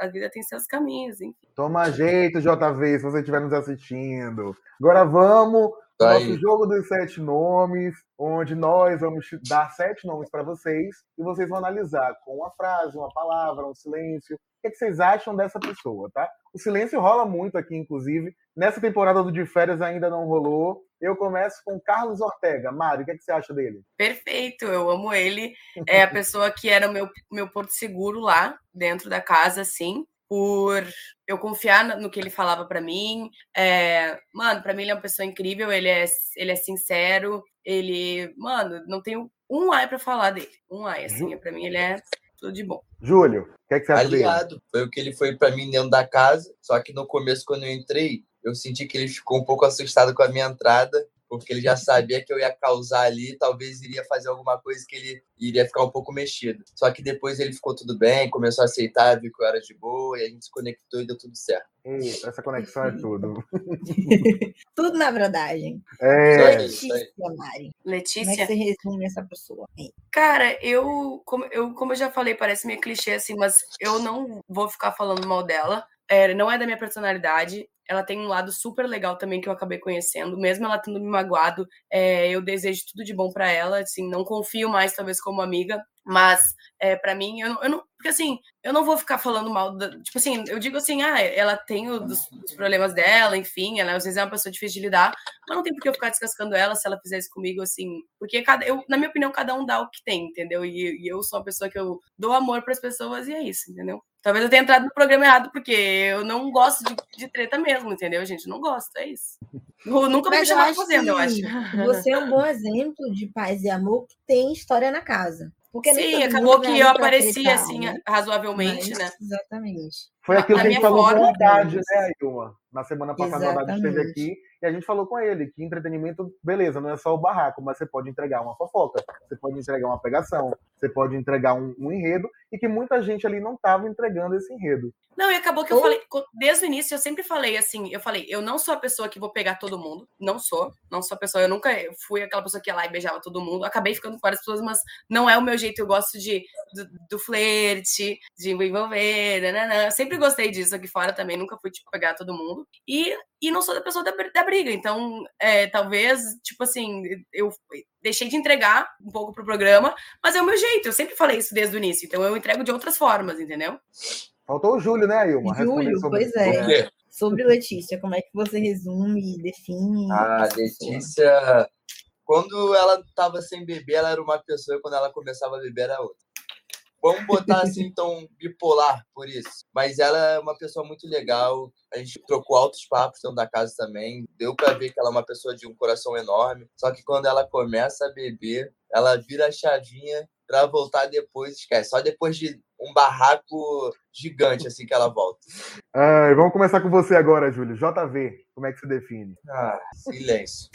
a, a, vida tem seus caminhos, enfim. Toma jeito, JV, se você estiver nos assistindo. Agora vamos Tá nosso jogo dos sete nomes, onde nós vamos dar sete nomes para vocês e vocês vão analisar com uma frase, uma palavra, um silêncio. O que, é que vocês acham dessa pessoa, tá? O silêncio rola muito aqui, inclusive. Nessa temporada do De Férias ainda não rolou. Eu começo com Carlos Ortega. Mário, o que, é que você acha dele? Perfeito, eu amo ele. É a pessoa que era o meu, meu porto seguro lá, dentro da casa, assim por eu confiar no que ele falava para mim. É, mano, para mim ele é uma pessoa incrível, ele é, ele é sincero, ele, mano, não tenho um ai para falar dele. Um ai, assim, para mim ele é tudo de bom. Júlio, o que, é que você acha Aliado, dele? Foi o que ele foi para mim dentro da casa, só que no começo, quando eu entrei, eu senti que ele ficou um pouco assustado com a minha entrada porque ele já sabia que eu ia causar ali, talvez iria fazer alguma coisa que ele iria ficar um pouco mexido. Só que depois ele ficou tudo bem, começou a aceitar, viu que eu era de boa, e a gente se conectou e deu tudo certo. Eita, essa conexão é tudo. tudo na verdade. É. Letícia, Mari. Letícia. Como é que você resume essa pessoa? Cara, eu como, eu, como eu já falei, parece meio clichê assim, mas eu não vou ficar falando mal dela. É, não é da minha personalidade ela tem um lado super legal também que eu acabei conhecendo, mesmo ela tendo me magoado, é, eu desejo tudo de bom para ela, assim, não confio mais talvez como amiga, mas é, para mim, eu eu não, porque assim, eu não vou ficar falando mal, da, tipo assim, eu digo assim, ah, ela tem os, os, problemas dela, enfim, ela às vezes é uma pessoa difícil de lidar, mas não tem por que eu ficar descascando ela se ela fizesse comigo, assim, porque cada, eu, na minha opinião, cada um dá o que tem, entendeu? E, e eu sou uma pessoa que eu dou amor para as pessoas e é isso, entendeu? Talvez eu tenha entrado no programa errado, porque eu não gosto de, de treta mesmo, entendeu, gente? Não gosto, é isso. Eu nunca vou me chamar fazendo, eu acho. Você é um bom exemplo de paz e amor que tem história na casa. Porque Sim, acabou que eu apareci assim, né? razoavelmente, Mas, né? Exatamente. Foi aquilo que a gente falou forma, com verdade, né, Ilma? Na semana passada, Exatamente. o Haddad esteve aqui e a gente falou com ele que entretenimento, beleza, não é só o barraco, mas você pode entregar uma fofoca, você pode entregar uma pegação, você pode entregar um, um enredo, e que muita gente ali não estava entregando esse enredo. Não, e acabou que eu falei, desde o início eu sempre falei assim, eu falei, eu não sou a pessoa que vou pegar todo mundo, não sou, não sou a pessoa, eu nunca fui aquela pessoa que ia lá e beijava todo mundo, acabei ficando com várias pessoas, mas não é o meu jeito, eu gosto de, do, do flerte, de me envolver, nananã. eu sempre gostei disso aqui fora também, nunca fui, tipo, pegar todo mundo, e, e não sou da pessoa da, da briga, então, é, talvez, tipo assim, eu deixei de entregar um pouco pro programa, mas é o meu jeito, eu sempre falei isso desde o início, então eu entrego de outras formas, entendeu? Faltou o Júlio, né, Ilma? Júlio, pois é. Sobre Letícia, como é que você resume e define? Ah, Letícia, quando ela estava sem beber, ela era uma pessoa, e quando ela começava a beber, era outra. Vamos botar assim, então, bipolar por isso. Mas ela é uma pessoa muito legal. A gente trocou altos papos dentro da casa também. Deu para ver que ela é uma pessoa de um coração enorme. Só que quando ela começa a beber, ela vira a chavinha para voltar depois, esquece. Só depois de um barraco gigante, assim, que ela volta. Vamos começar com você agora, Júlio. JV, como é que se define? Ah, silêncio.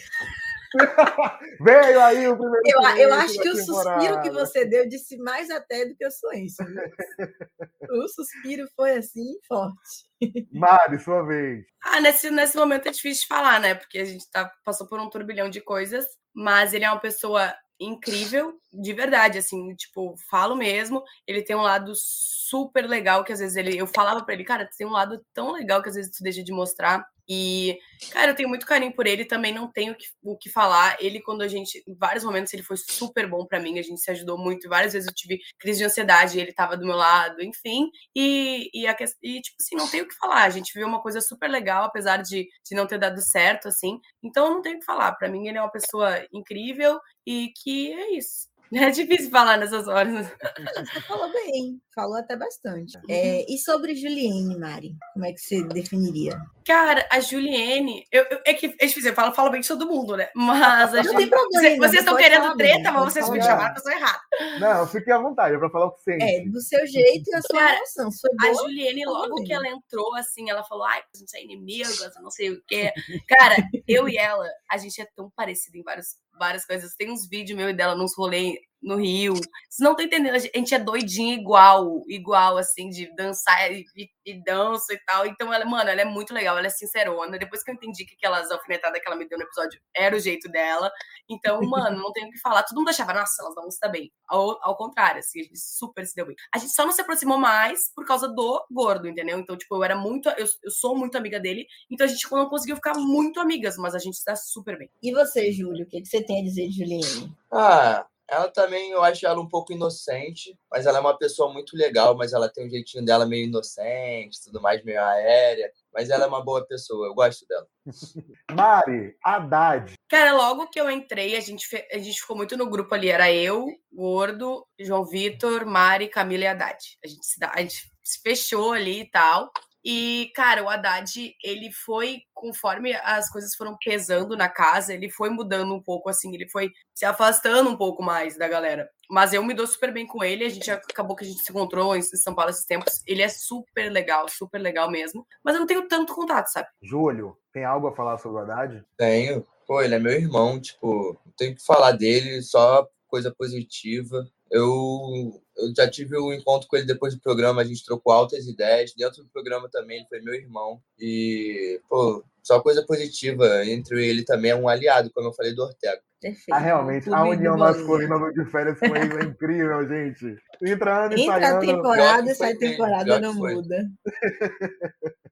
Veio aí o primeiro. Eu, eu acho que o suspiro que você deu disse mais até do que o silêncio. o suspiro foi assim forte. Mari, sua vez. Ah, nesse, nesse momento é difícil de falar, né? Porque a gente tá, passou por um turbilhão de coisas, mas ele é uma pessoa incrível, de verdade, assim, tipo, falo mesmo. Ele tem um lado super legal que às vezes ele. Eu falava para ele, cara, tem um lado tão legal que às vezes tu deixa de mostrar. E, cara, eu tenho muito carinho por ele, também não tenho o que, o que falar. Ele, quando a gente, em vários momentos, ele foi super bom para mim, a gente se ajudou muito. Várias vezes eu tive crise de ansiedade, ele tava do meu lado, enfim. E, e, a, e tipo assim, não tenho o que falar. A gente viu uma coisa super legal, apesar de, de não ter dado certo, assim. Então, não tenho o que falar. Para mim, ele é uma pessoa incrível e que é isso. É difícil falar nessas horas. Você falou bem, falou até bastante. É, e sobre Juliane, Mari, como é que você definiria? Cara, a Juliane, eu, eu, é que é difícil, eu falo, falo bem de todo mundo, né? Mas a não tem problema. Vocês estão querendo treta, mas vocês me chamaram a pessoa errada. Não, fique à vontade, é pra falar o que sente. É, do seu jeito e a sua Cara, emoção. Boa, a Juliane, logo que ela entrou, assim, ela falou, ai, a gente é inimigas, não sei o quê. Cara, eu e ela, a gente é tão parecido em vários, várias coisas. Tem uns vídeos meu e dela nos rolês no Rio. Vocês não estão entendendo, a gente é doidinha igual, igual, assim, de dançar e, e, e, dança e tal. Então, ela, mano, ela é muito legal, ela é sincerona. Depois que eu entendi que aquelas alfinetadas que ela me deu no episódio era o jeito dela. Então, mano, não tenho o que falar. Todo mundo achava, nossa, elas vão se dar bem. Ao, ao contrário, assim, a gente super se deu bem. A gente só não se aproximou mais por causa do gordo, entendeu? Então, tipo, eu era muito, eu, eu sou muito amiga dele, então a gente não conseguiu ficar muito amigas, mas a gente está super bem. E você, Júlio, o que, que você tem a dizer de Juliane? Ah, ela também, eu acho ela um pouco inocente, mas ela é uma pessoa muito legal, mas ela tem um jeitinho dela meio inocente, tudo mais, meio aérea. Mas ela é uma boa pessoa, eu gosto dela. Mari, Haddad. Cara, logo que eu entrei, a gente, a gente ficou muito no grupo ali. Era eu, Gordo, João Vitor, Mari, Camila e Haddad. A gente, a gente se fechou ali e tal. E, cara, o Haddad, ele foi, conforme as coisas foram pesando na casa, ele foi mudando um pouco, assim, ele foi se afastando um pouco mais da galera. Mas eu me dou super bem com ele, a gente acabou que a gente se encontrou em São Paulo esses tempos. Ele é super legal, super legal mesmo. Mas eu não tenho tanto contato, sabe? Júlio, tem algo a falar sobre o Haddad? Tenho. Pô, ele é meu irmão, tipo, não tenho que falar dele, só coisa positiva. Eu, eu já tive um encontro com ele depois do programa, a gente trocou altas ideias. Dentro do programa também, ele foi meu irmão. E, pô, só coisa positiva. Entre ele também é um aliado, como eu falei do Ortega. Perfeito. Ah, realmente, a união masculina no de férias com ele é incrível, gente. Entra ano Entra a temporada e sai temporada, não muda.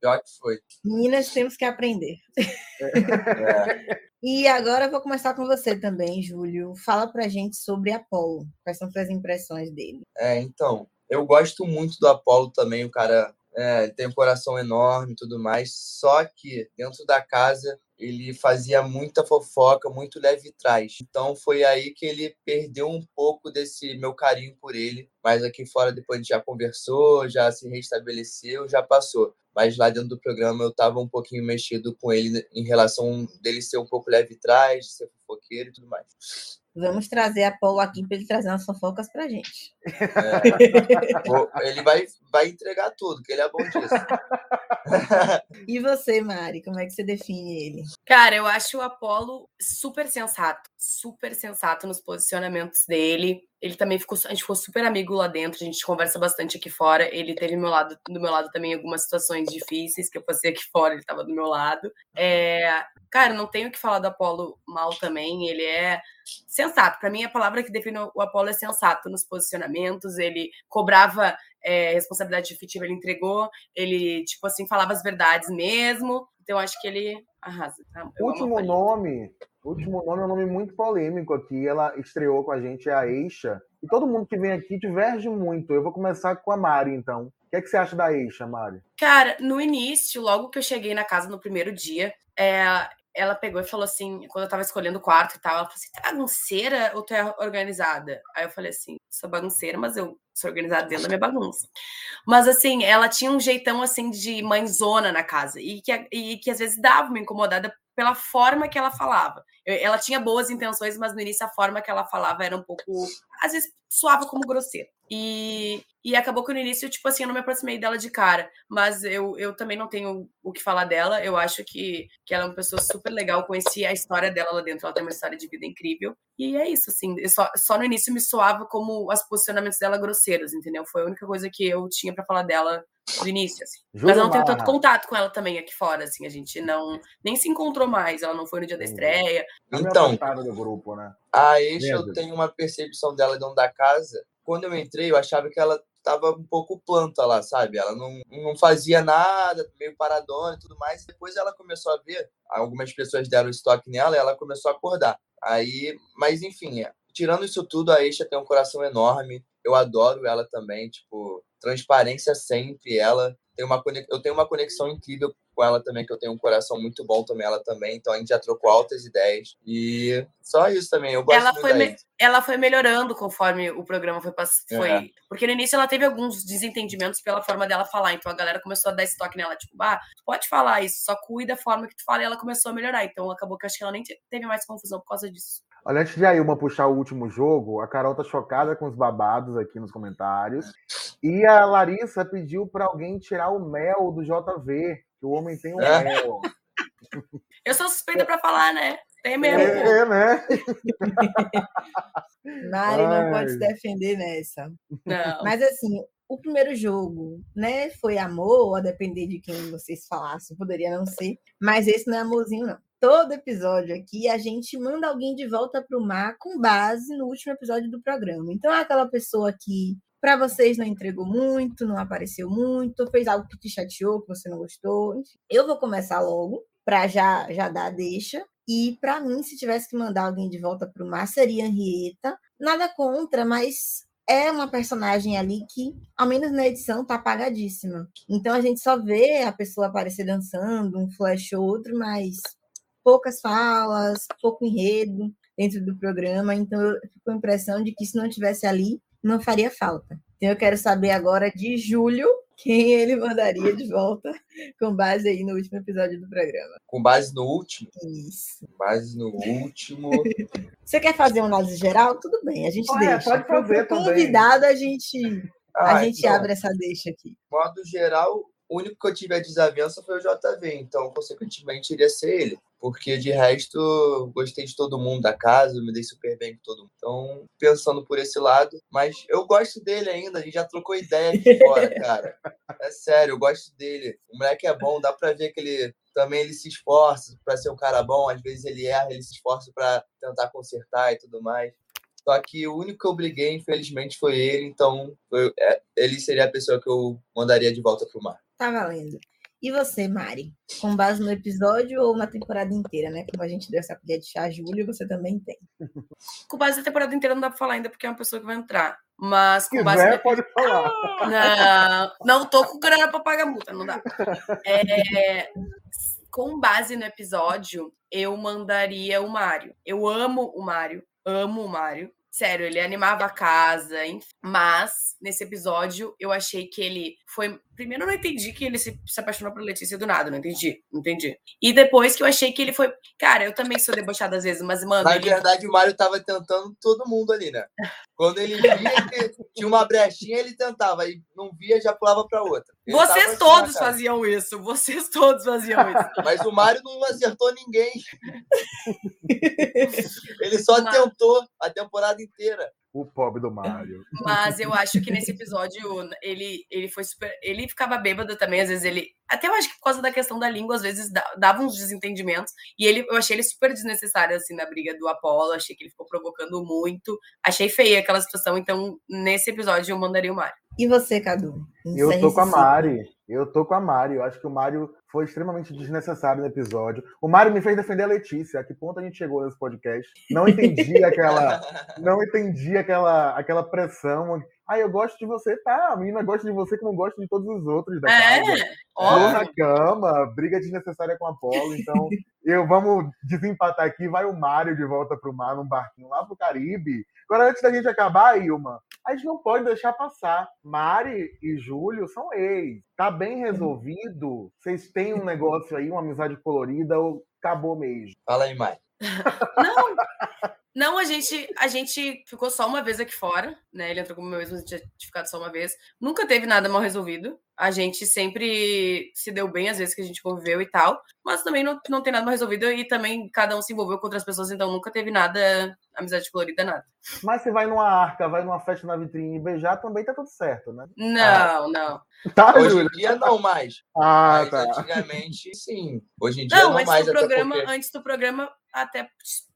Pior que foi. Meninas, temos que aprender. É. E agora eu vou começar com você também, Júlio. Fala pra gente sobre Apolo. Quais são suas impressões dele? É, então, eu gosto muito do Apolo também, o cara é, tem um coração enorme e tudo mais. Só que dentro da casa ele fazia muita fofoca, muito leve trás. Então foi aí que ele perdeu um pouco desse meu carinho por ele. Mas aqui fora depois a gente já conversou, já se restabeleceu, já passou. Mas lá dentro do programa eu estava um pouquinho mexido com ele em relação dele ser um pouco leve trás, ser fofoqueiro e tudo mais. Vamos trazer a Paulo aqui para ele trazer umas fofocas para gente. É, ele vai, vai entregar tudo, que ele é bom disso. e você, Mari, como é que você define ele? Cara, eu acho o Apolo super sensato, super sensato nos posicionamentos dele. Ele também ficou, a gente ficou super amigo lá dentro, a gente conversa bastante aqui fora. Ele teve do meu lado, do meu lado também algumas situações difíceis que eu passei aqui fora, ele estava do meu lado. É, cara, não tenho o que falar do Apolo mal também, ele é sensato. Para mim, a palavra que define o Apolo é sensato nos posicionamentos. Ele cobrava é, responsabilidade efetiva, ele entregou. Ele, tipo assim, falava as verdades mesmo. Então, acho que ele arrasa. Tá? último nome, último nome é um nome muito polêmico aqui. Ela estreou com a gente, é a Eixa. E todo mundo que vem aqui diverge muito. Eu vou começar com a Mari, então. O que, é que você acha da Eixa, Mari? Cara, no início, logo que eu cheguei na casa no primeiro dia, é, ela pegou e falou assim, quando eu tava escolhendo o quarto e tal, ela falou assim: tá bagunceira ou tu é organizada? Aí eu falei assim: sou bagunceira, mas eu sou organizada dentro da minha bagunça. Mas assim, ela tinha um jeitão assim de mãezona na casa e que, e que às vezes dava uma incomodada pela forma que ela falava. Ela tinha boas intenções, mas no início a forma que ela falava era um pouco, às vezes, suava como grosseira. E, e acabou que no início, tipo assim, eu não me aproximei dela de cara. Mas eu, eu também não tenho o que falar dela. Eu acho que, que ela é uma pessoa super legal. Conheci a história dela lá dentro. Ela tem uma história de vida incrível. E é isso, assim. Só, só no início me soava como os posicionamentos dela grosseiros, entendeu? Foi a única coisa que eu tinha para falar dela do início, assim. Mas eu não tenho tanto contato com ela também aqui fora, assim. A gente não nem se encontrou mais. Ela não foi no dia da estreia. Então, do grupo, né? a Eixa, eu tenho uma percepção dela dentro da casa. Quando eu entrei, eu achava que ela tava um pouco planta lá, sabe? Ela não, não fazia nada, meio paradona e tudo mais. Depois ela começou a ver, algumas pessoas deram estoque nela e ela começou a acordar. Aí, mas enfim, tirando isso tudo, a Eixa tem um coração enorme. Eu adoro ela também, tipo, transparência sempre. Ela tem uma eu tenho uma conexão incrível com ela também, que eu tenho um coração muito bom também, ela também. Então a gente já trocou altas ideias. E só isso também. Eu gosto ela foi, me... ela foi melhorando conforme o programa foi passando. É. Porque no início ela teve alguns desentendimentos pela forma dela falar. Então a galera começou a dar estoque nela, tipo, ah, pode falar isso, só cuida da forma que tu fala. E ela começou a melhorar. Então acabou que eu acho que ela nem teve mais confusão por causa disso. Olha, antes de a Ilma puxar o último jogo, a Carol tá chocada com os babados aqui nos comentários. E a Larissa pediu para alguém tirar o mel do JV, que o homem tem um é. mel. Eu sou suspeita para falar, né? Tem mesmo. É, é né? Mari não pode se defender nessa. Não. Mas assim, o primeiro jogo, né, foi amor, a depender de quem vocês falassem, poderia não ser, mas esse não é amorzinho, não todo episódio aqui a gente manda alguém de volta para o mar com base no último episódio do programa. Então é aquela pessoa que para vocês não entregou muito, não apareceu muito, fez algo que te chateou, que você não gostou. Eu vou começar logo para já já dar a deixa. E para mim, se tivesse que mandar alguém de volta para o mar, seria Henrietta. Nada contra, mas é uma personagem ali que, ao menos na edição, tá apagadíssima. Então a gente só vê a pessoa aparecer dançando, um flash ou outro, mas poucas falas, pouco enredo dentro do programa, então eu fico com a impressão de que se não tivesse ali, não faria falta. Então eu quero saber agora de Júlio quem ele mandaria de volta com base aí no último episódio do programa. Com base no último? Isso. Com base no último. Você quer fazer um análise geral? Tudo bem, a gente Pode, deixa. Pode fazer também. Convidado, a gente, ah, a gente então, abre essa deixa aqui. Modo geral, o único que eu tive a desavença foi o JV, então, consequentemente, iria ser ele. Porque de resto, gostei de todo mundo da casa, me dei super bem com todo mundo. Então, pensando por esse lado, mas eu gosto dele ainda, a gente já trocou ideia aqui fora, cara. É sério, eu gosto dele. O moleque é bom, dá pra ver que ele também ele se esforça para ser um cara bom, às vezes ele erra, ele se esforça para tentar consertar e tudo mais. Só que o único que eu briguei, infelizmente, foi ele, então foi, é, ele seria a pessoa que eu mandaria de volta pro mar. Tá valendo. E você, Mari? Com base no episódio ou na temporada inteira, né? Como a gente deu essa colher de chá a Júlio, você também tem. Com base na temporada inteira não dá pra falar ainda, porque é uma pessoa que vai entrar. Mas com base. no... pode falar. Não, não tô com grana pra pagar multa, não dá. É, com base no episódio, eu mandaria o Mário. Eu amo o Mário, amo o Mário. Sério, ele animava a casa, enfim. mas nesse episódio eu achei que ele foi primeiro eu não entendi que ele se, se apaixonou por Letícia do nada, não entendi, não entendi. E depois que eu achei que ele foi. Cara, eu também sou debochada às vezes, mas, mano. Na ele... verdade, o Mário tava tentando todo mundo ali, né? Quando ele via que tinha uma brechinha, ele tentava. Aí não via, já pulava pra outra. Ele Vocês assim todos faziam isso. Vocês todos faziam isso. Mas o Mário não acertou ninguém. ele só mas... tentou a temporada inteira. O pobre do Mário. Mas eu acho que nesse episódio ele, ele foi super. Ele ficava bêbado também, às vezes ele. Até eu acho que por causa da questão da língua, às vezes dava uns desentendimentos. E ele, eu achei ele super desnecessário, assim, na briga do Apolo. Achei que ele ficou provocando muito. Achei feia aquela situação. Então, nesse episódio, eu mandaria o Mário. E você, Cadu? Eu tô com a Mari. Eu tô com a Mari. Eu acho que o Mário foi extremamente desnecessário no episódio. O Mário me fez defender a Letícia. A que ponto a gente chegou nesse podcast? Não entendi aquela, não entendi aquela, aquela pressão. Ah, eu gosto de você, tá? A menina gosta de você como gosta de todos os outros da é, casa. Ó. na cama, briga desnecessária com a Apolo. Então, eu vamos desempatar aqui. Vai o Mário de volta pro mar, num barquinho lá pro Caribe. Agora, antes da gente acabar, Ilma, a gente não pode deixar passar. Mari e Júlio são ex. Tá bem resolvido? Vocês têm um negócio aí, uma amizade colorida ou acabou mesmo? Fala aí, Mari. Não, não, a gente, a gente ficou só uma vez aqui fora, né? Ele entrou como meu ex, mas tinha ficado só uma vez. Nunca teve nada mal resolvido. A gente sempre se deu bem às vezes que a gente conviveu e tal. Mas também não, não tem nada mal resolvido e também cada um se envolveu com outras pessoas, então nunca teve nada, amizade colorida, nada. Mas você vai numa arca, vai numa festa na vitrine e beijar, também tá tudo certo, né? Não, ah. não. Tá, Hoje em dia não mais. Ah, mas tá. antigamente sim. Hoje em dia não, não antes mais. Do programa, porque... Antes do programa até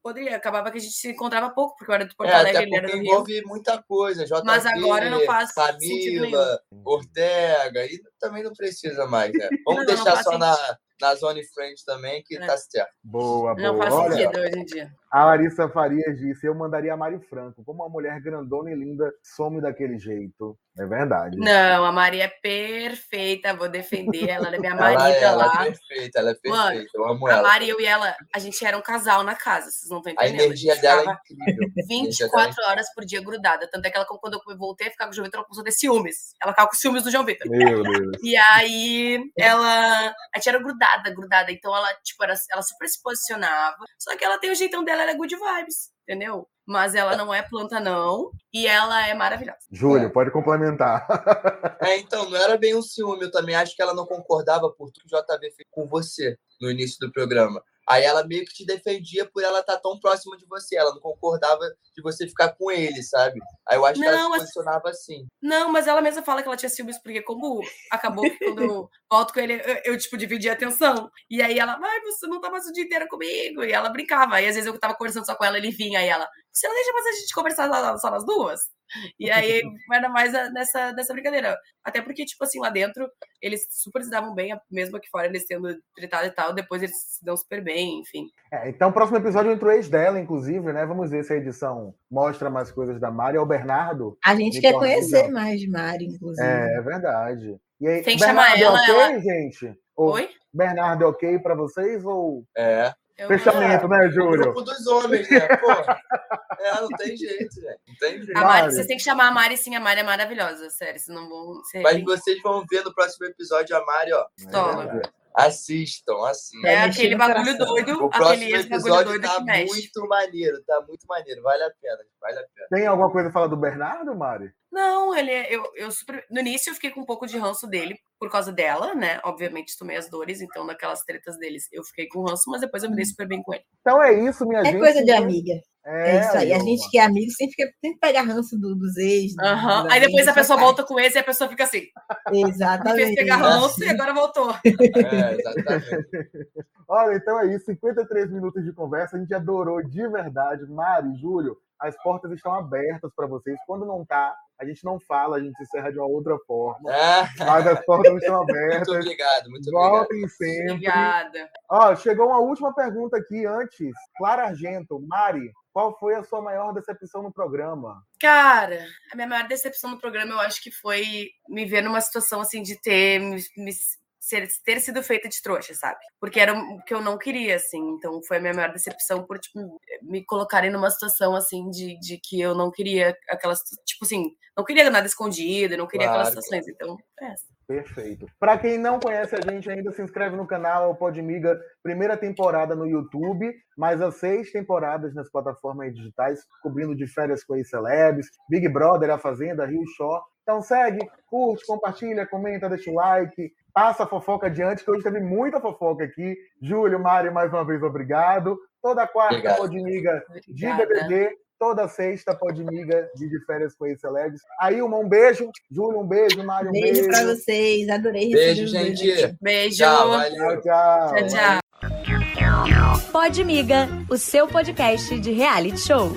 poderia. Acabava que a gente se encontrava pouco, porque eu era do Porto é, Alegre, ele era do envolve Rio. muita coisa. JB, Mas agora não faz Camila, Ortega, e também não precisa mais, né? Vamos Não, não deixar faz só na, na Zone Friend também, que É. tá certo. Boa, boa. Não faz Olha, sentido hoje em dia. A Larissa Farias disse: Eu mandaria a Mari Franco. Como uma mulher grandona e linda some daquele jeito. É verdade. Não, a Maria é perfeita, vou defender ela, ela é minha Ela, marida é, ela lá. é perfeita, ela é perfeita. Mano, eu amo A ela. Mari, eu e ela, a gente era um casal na casa, vocês não estão A entendendo. energia gente dela é incrível. A energia dela é 24 horas por dia grudada. Tanto é que ela, quando eu voltei a ficar com o João Vitor, ela começou a ter ciúmes. Ela ficava com ciúmes do João Vitor. Meu Deus. E aí ela. A gente era grudada, grudada. Então ela, tipo, era, ela super se posicionava. Só que ela tem o jeitão dela, ela é good vibes, entendeu? Mas ela não é planta, não. E ela é maravilhosa. Júlio, pode complementar. É, então, não era bem um ciúme. Eu também acho que ela não concordava por tudo que o JB fez com você no início do programa. Aí ela meio que te defendia por ela estar tão próxima de você. Ela não concordava de você ficar com ele, sabe? Aí eu acho que ela Não, se mas- posicionava assim. Não, mas ela mesma fala que ela tinha ciúmes, porque como acabou que quando eu volto com ele, eu, eu, tipo, dividi a atenção. E aí ela, ai, você não tá mais o dia inteiro comigo. E ela brincava. Aí às vezes eu tava conversando só com ela, ele vinha, aí ela, você não deixa mais a gente conversar só, só nós duas? E aí era mais a- nessa, nessa brincadeira. Até porque, tipo assim, lá dentro, eles super se davam bem, mesmo aqui fora, eles tendo tretado e tal, depois eles se dão super bem, enfim. É, então, o próximo episódio entrou ex dela, inclusive, né? Vamos ver se a edição mostra mais coisas da Mari. É o Bernardo. A gente quer conhecer mais de Mari, inclusive. É, é verdade. E aí, Tem que chamar Bernardo é ela, ok, gente? Oi? Bernardo é ok pra vocês? Ou É. Eu- fechamento, né, O Júlio? grupo dos homens, né? Porra. É, não tem jeito, velho. Não tem jeito. A Mari, vocês têm que chamar a Mari, sim, a Mari é maravilhosa, sério, vocês não vão Mas vocês vão ver no próximo episódio a Mari, ó. Pistola. Assistam, assistam. É aquele bagulho doido, O aquele próximo episódio doido tá que mexe. muito maneiro, tá muito maneiro. Vale a pena, vale a pena. Tem alguma coisa a falar do Bernardo, Mari? Não, ele é- eu, eu super. No início eu fiquei com um pouco de ranço dele por causa dela, né? Obviamente tomei as dores, então naquelas tretas deles eu fiquei com ranço, mas depois eu me dei super bem com ele. Então é isso, minha É gente. coisa de amiga. É, É isso aí. A Ilma. gente que é amigo sempre, fica, sempre pega ranço do- dos ex. dos Aí depois a pessoa volta com esse e a pessoa fica assim. Me Exatamente. fez pegar ranço e agora voltou. É, exatamente. Olha, então é isso. 53 minutos de conversa. A gente adorou de verdade. Mari, Júlio, as portas estão abertas para vocês. Quando não tá, a gente não fala, a gente encerra de uma outra forma. É, Mas as portas estão muito abertas. obrigado, muito obrigado. Voltem sempre. Obrigada. Ó, chegou uma última pergunta aqui antes. Clara Argento, Mari, qual foi a sua maior decepção no programa? Cara, a minha maior decepção no programa eu acho que foi me ver numa situação assim de ter me, me- ser- ter sido feita de trouxa, sabe? Porque era o que eu não queria, assim. Então foi a minha maior decepção por tipo, me colocarem numa situação assim de, de que eu não queria aquelas. Tipo assim, não queria nada escondido, não queria aquelas Claro, situações. Então, é. Perfeito. Para quem não conhece a gente ainda, se inscreve no canal Podmiga, primeira temporada no YouTube, mais as seis temporadas nas plataformas digitais, cobrindo de férias com os celebs, Big Brother, A Fazenda, Rio Show. Então segue, curte, compartilha, comenta, deixa o like, passa a fofoca adiante, que hoje teve muita fofoca aqui. Júlio, Mário, mais uma vez, obrigado. Toda quarta, Podmiga de BBB toda sexta pode miga de, de férias com esse Celebs. Aí, uma, um beijo. Júlio, um beijo. Mário, um beijo. Beijo pra vocês. Adorei Beijo, gente. Beijo. Tchau, valeu. Tchau, tchau. Tchau, tchau. Pode Miga, o seu podcast de reality show.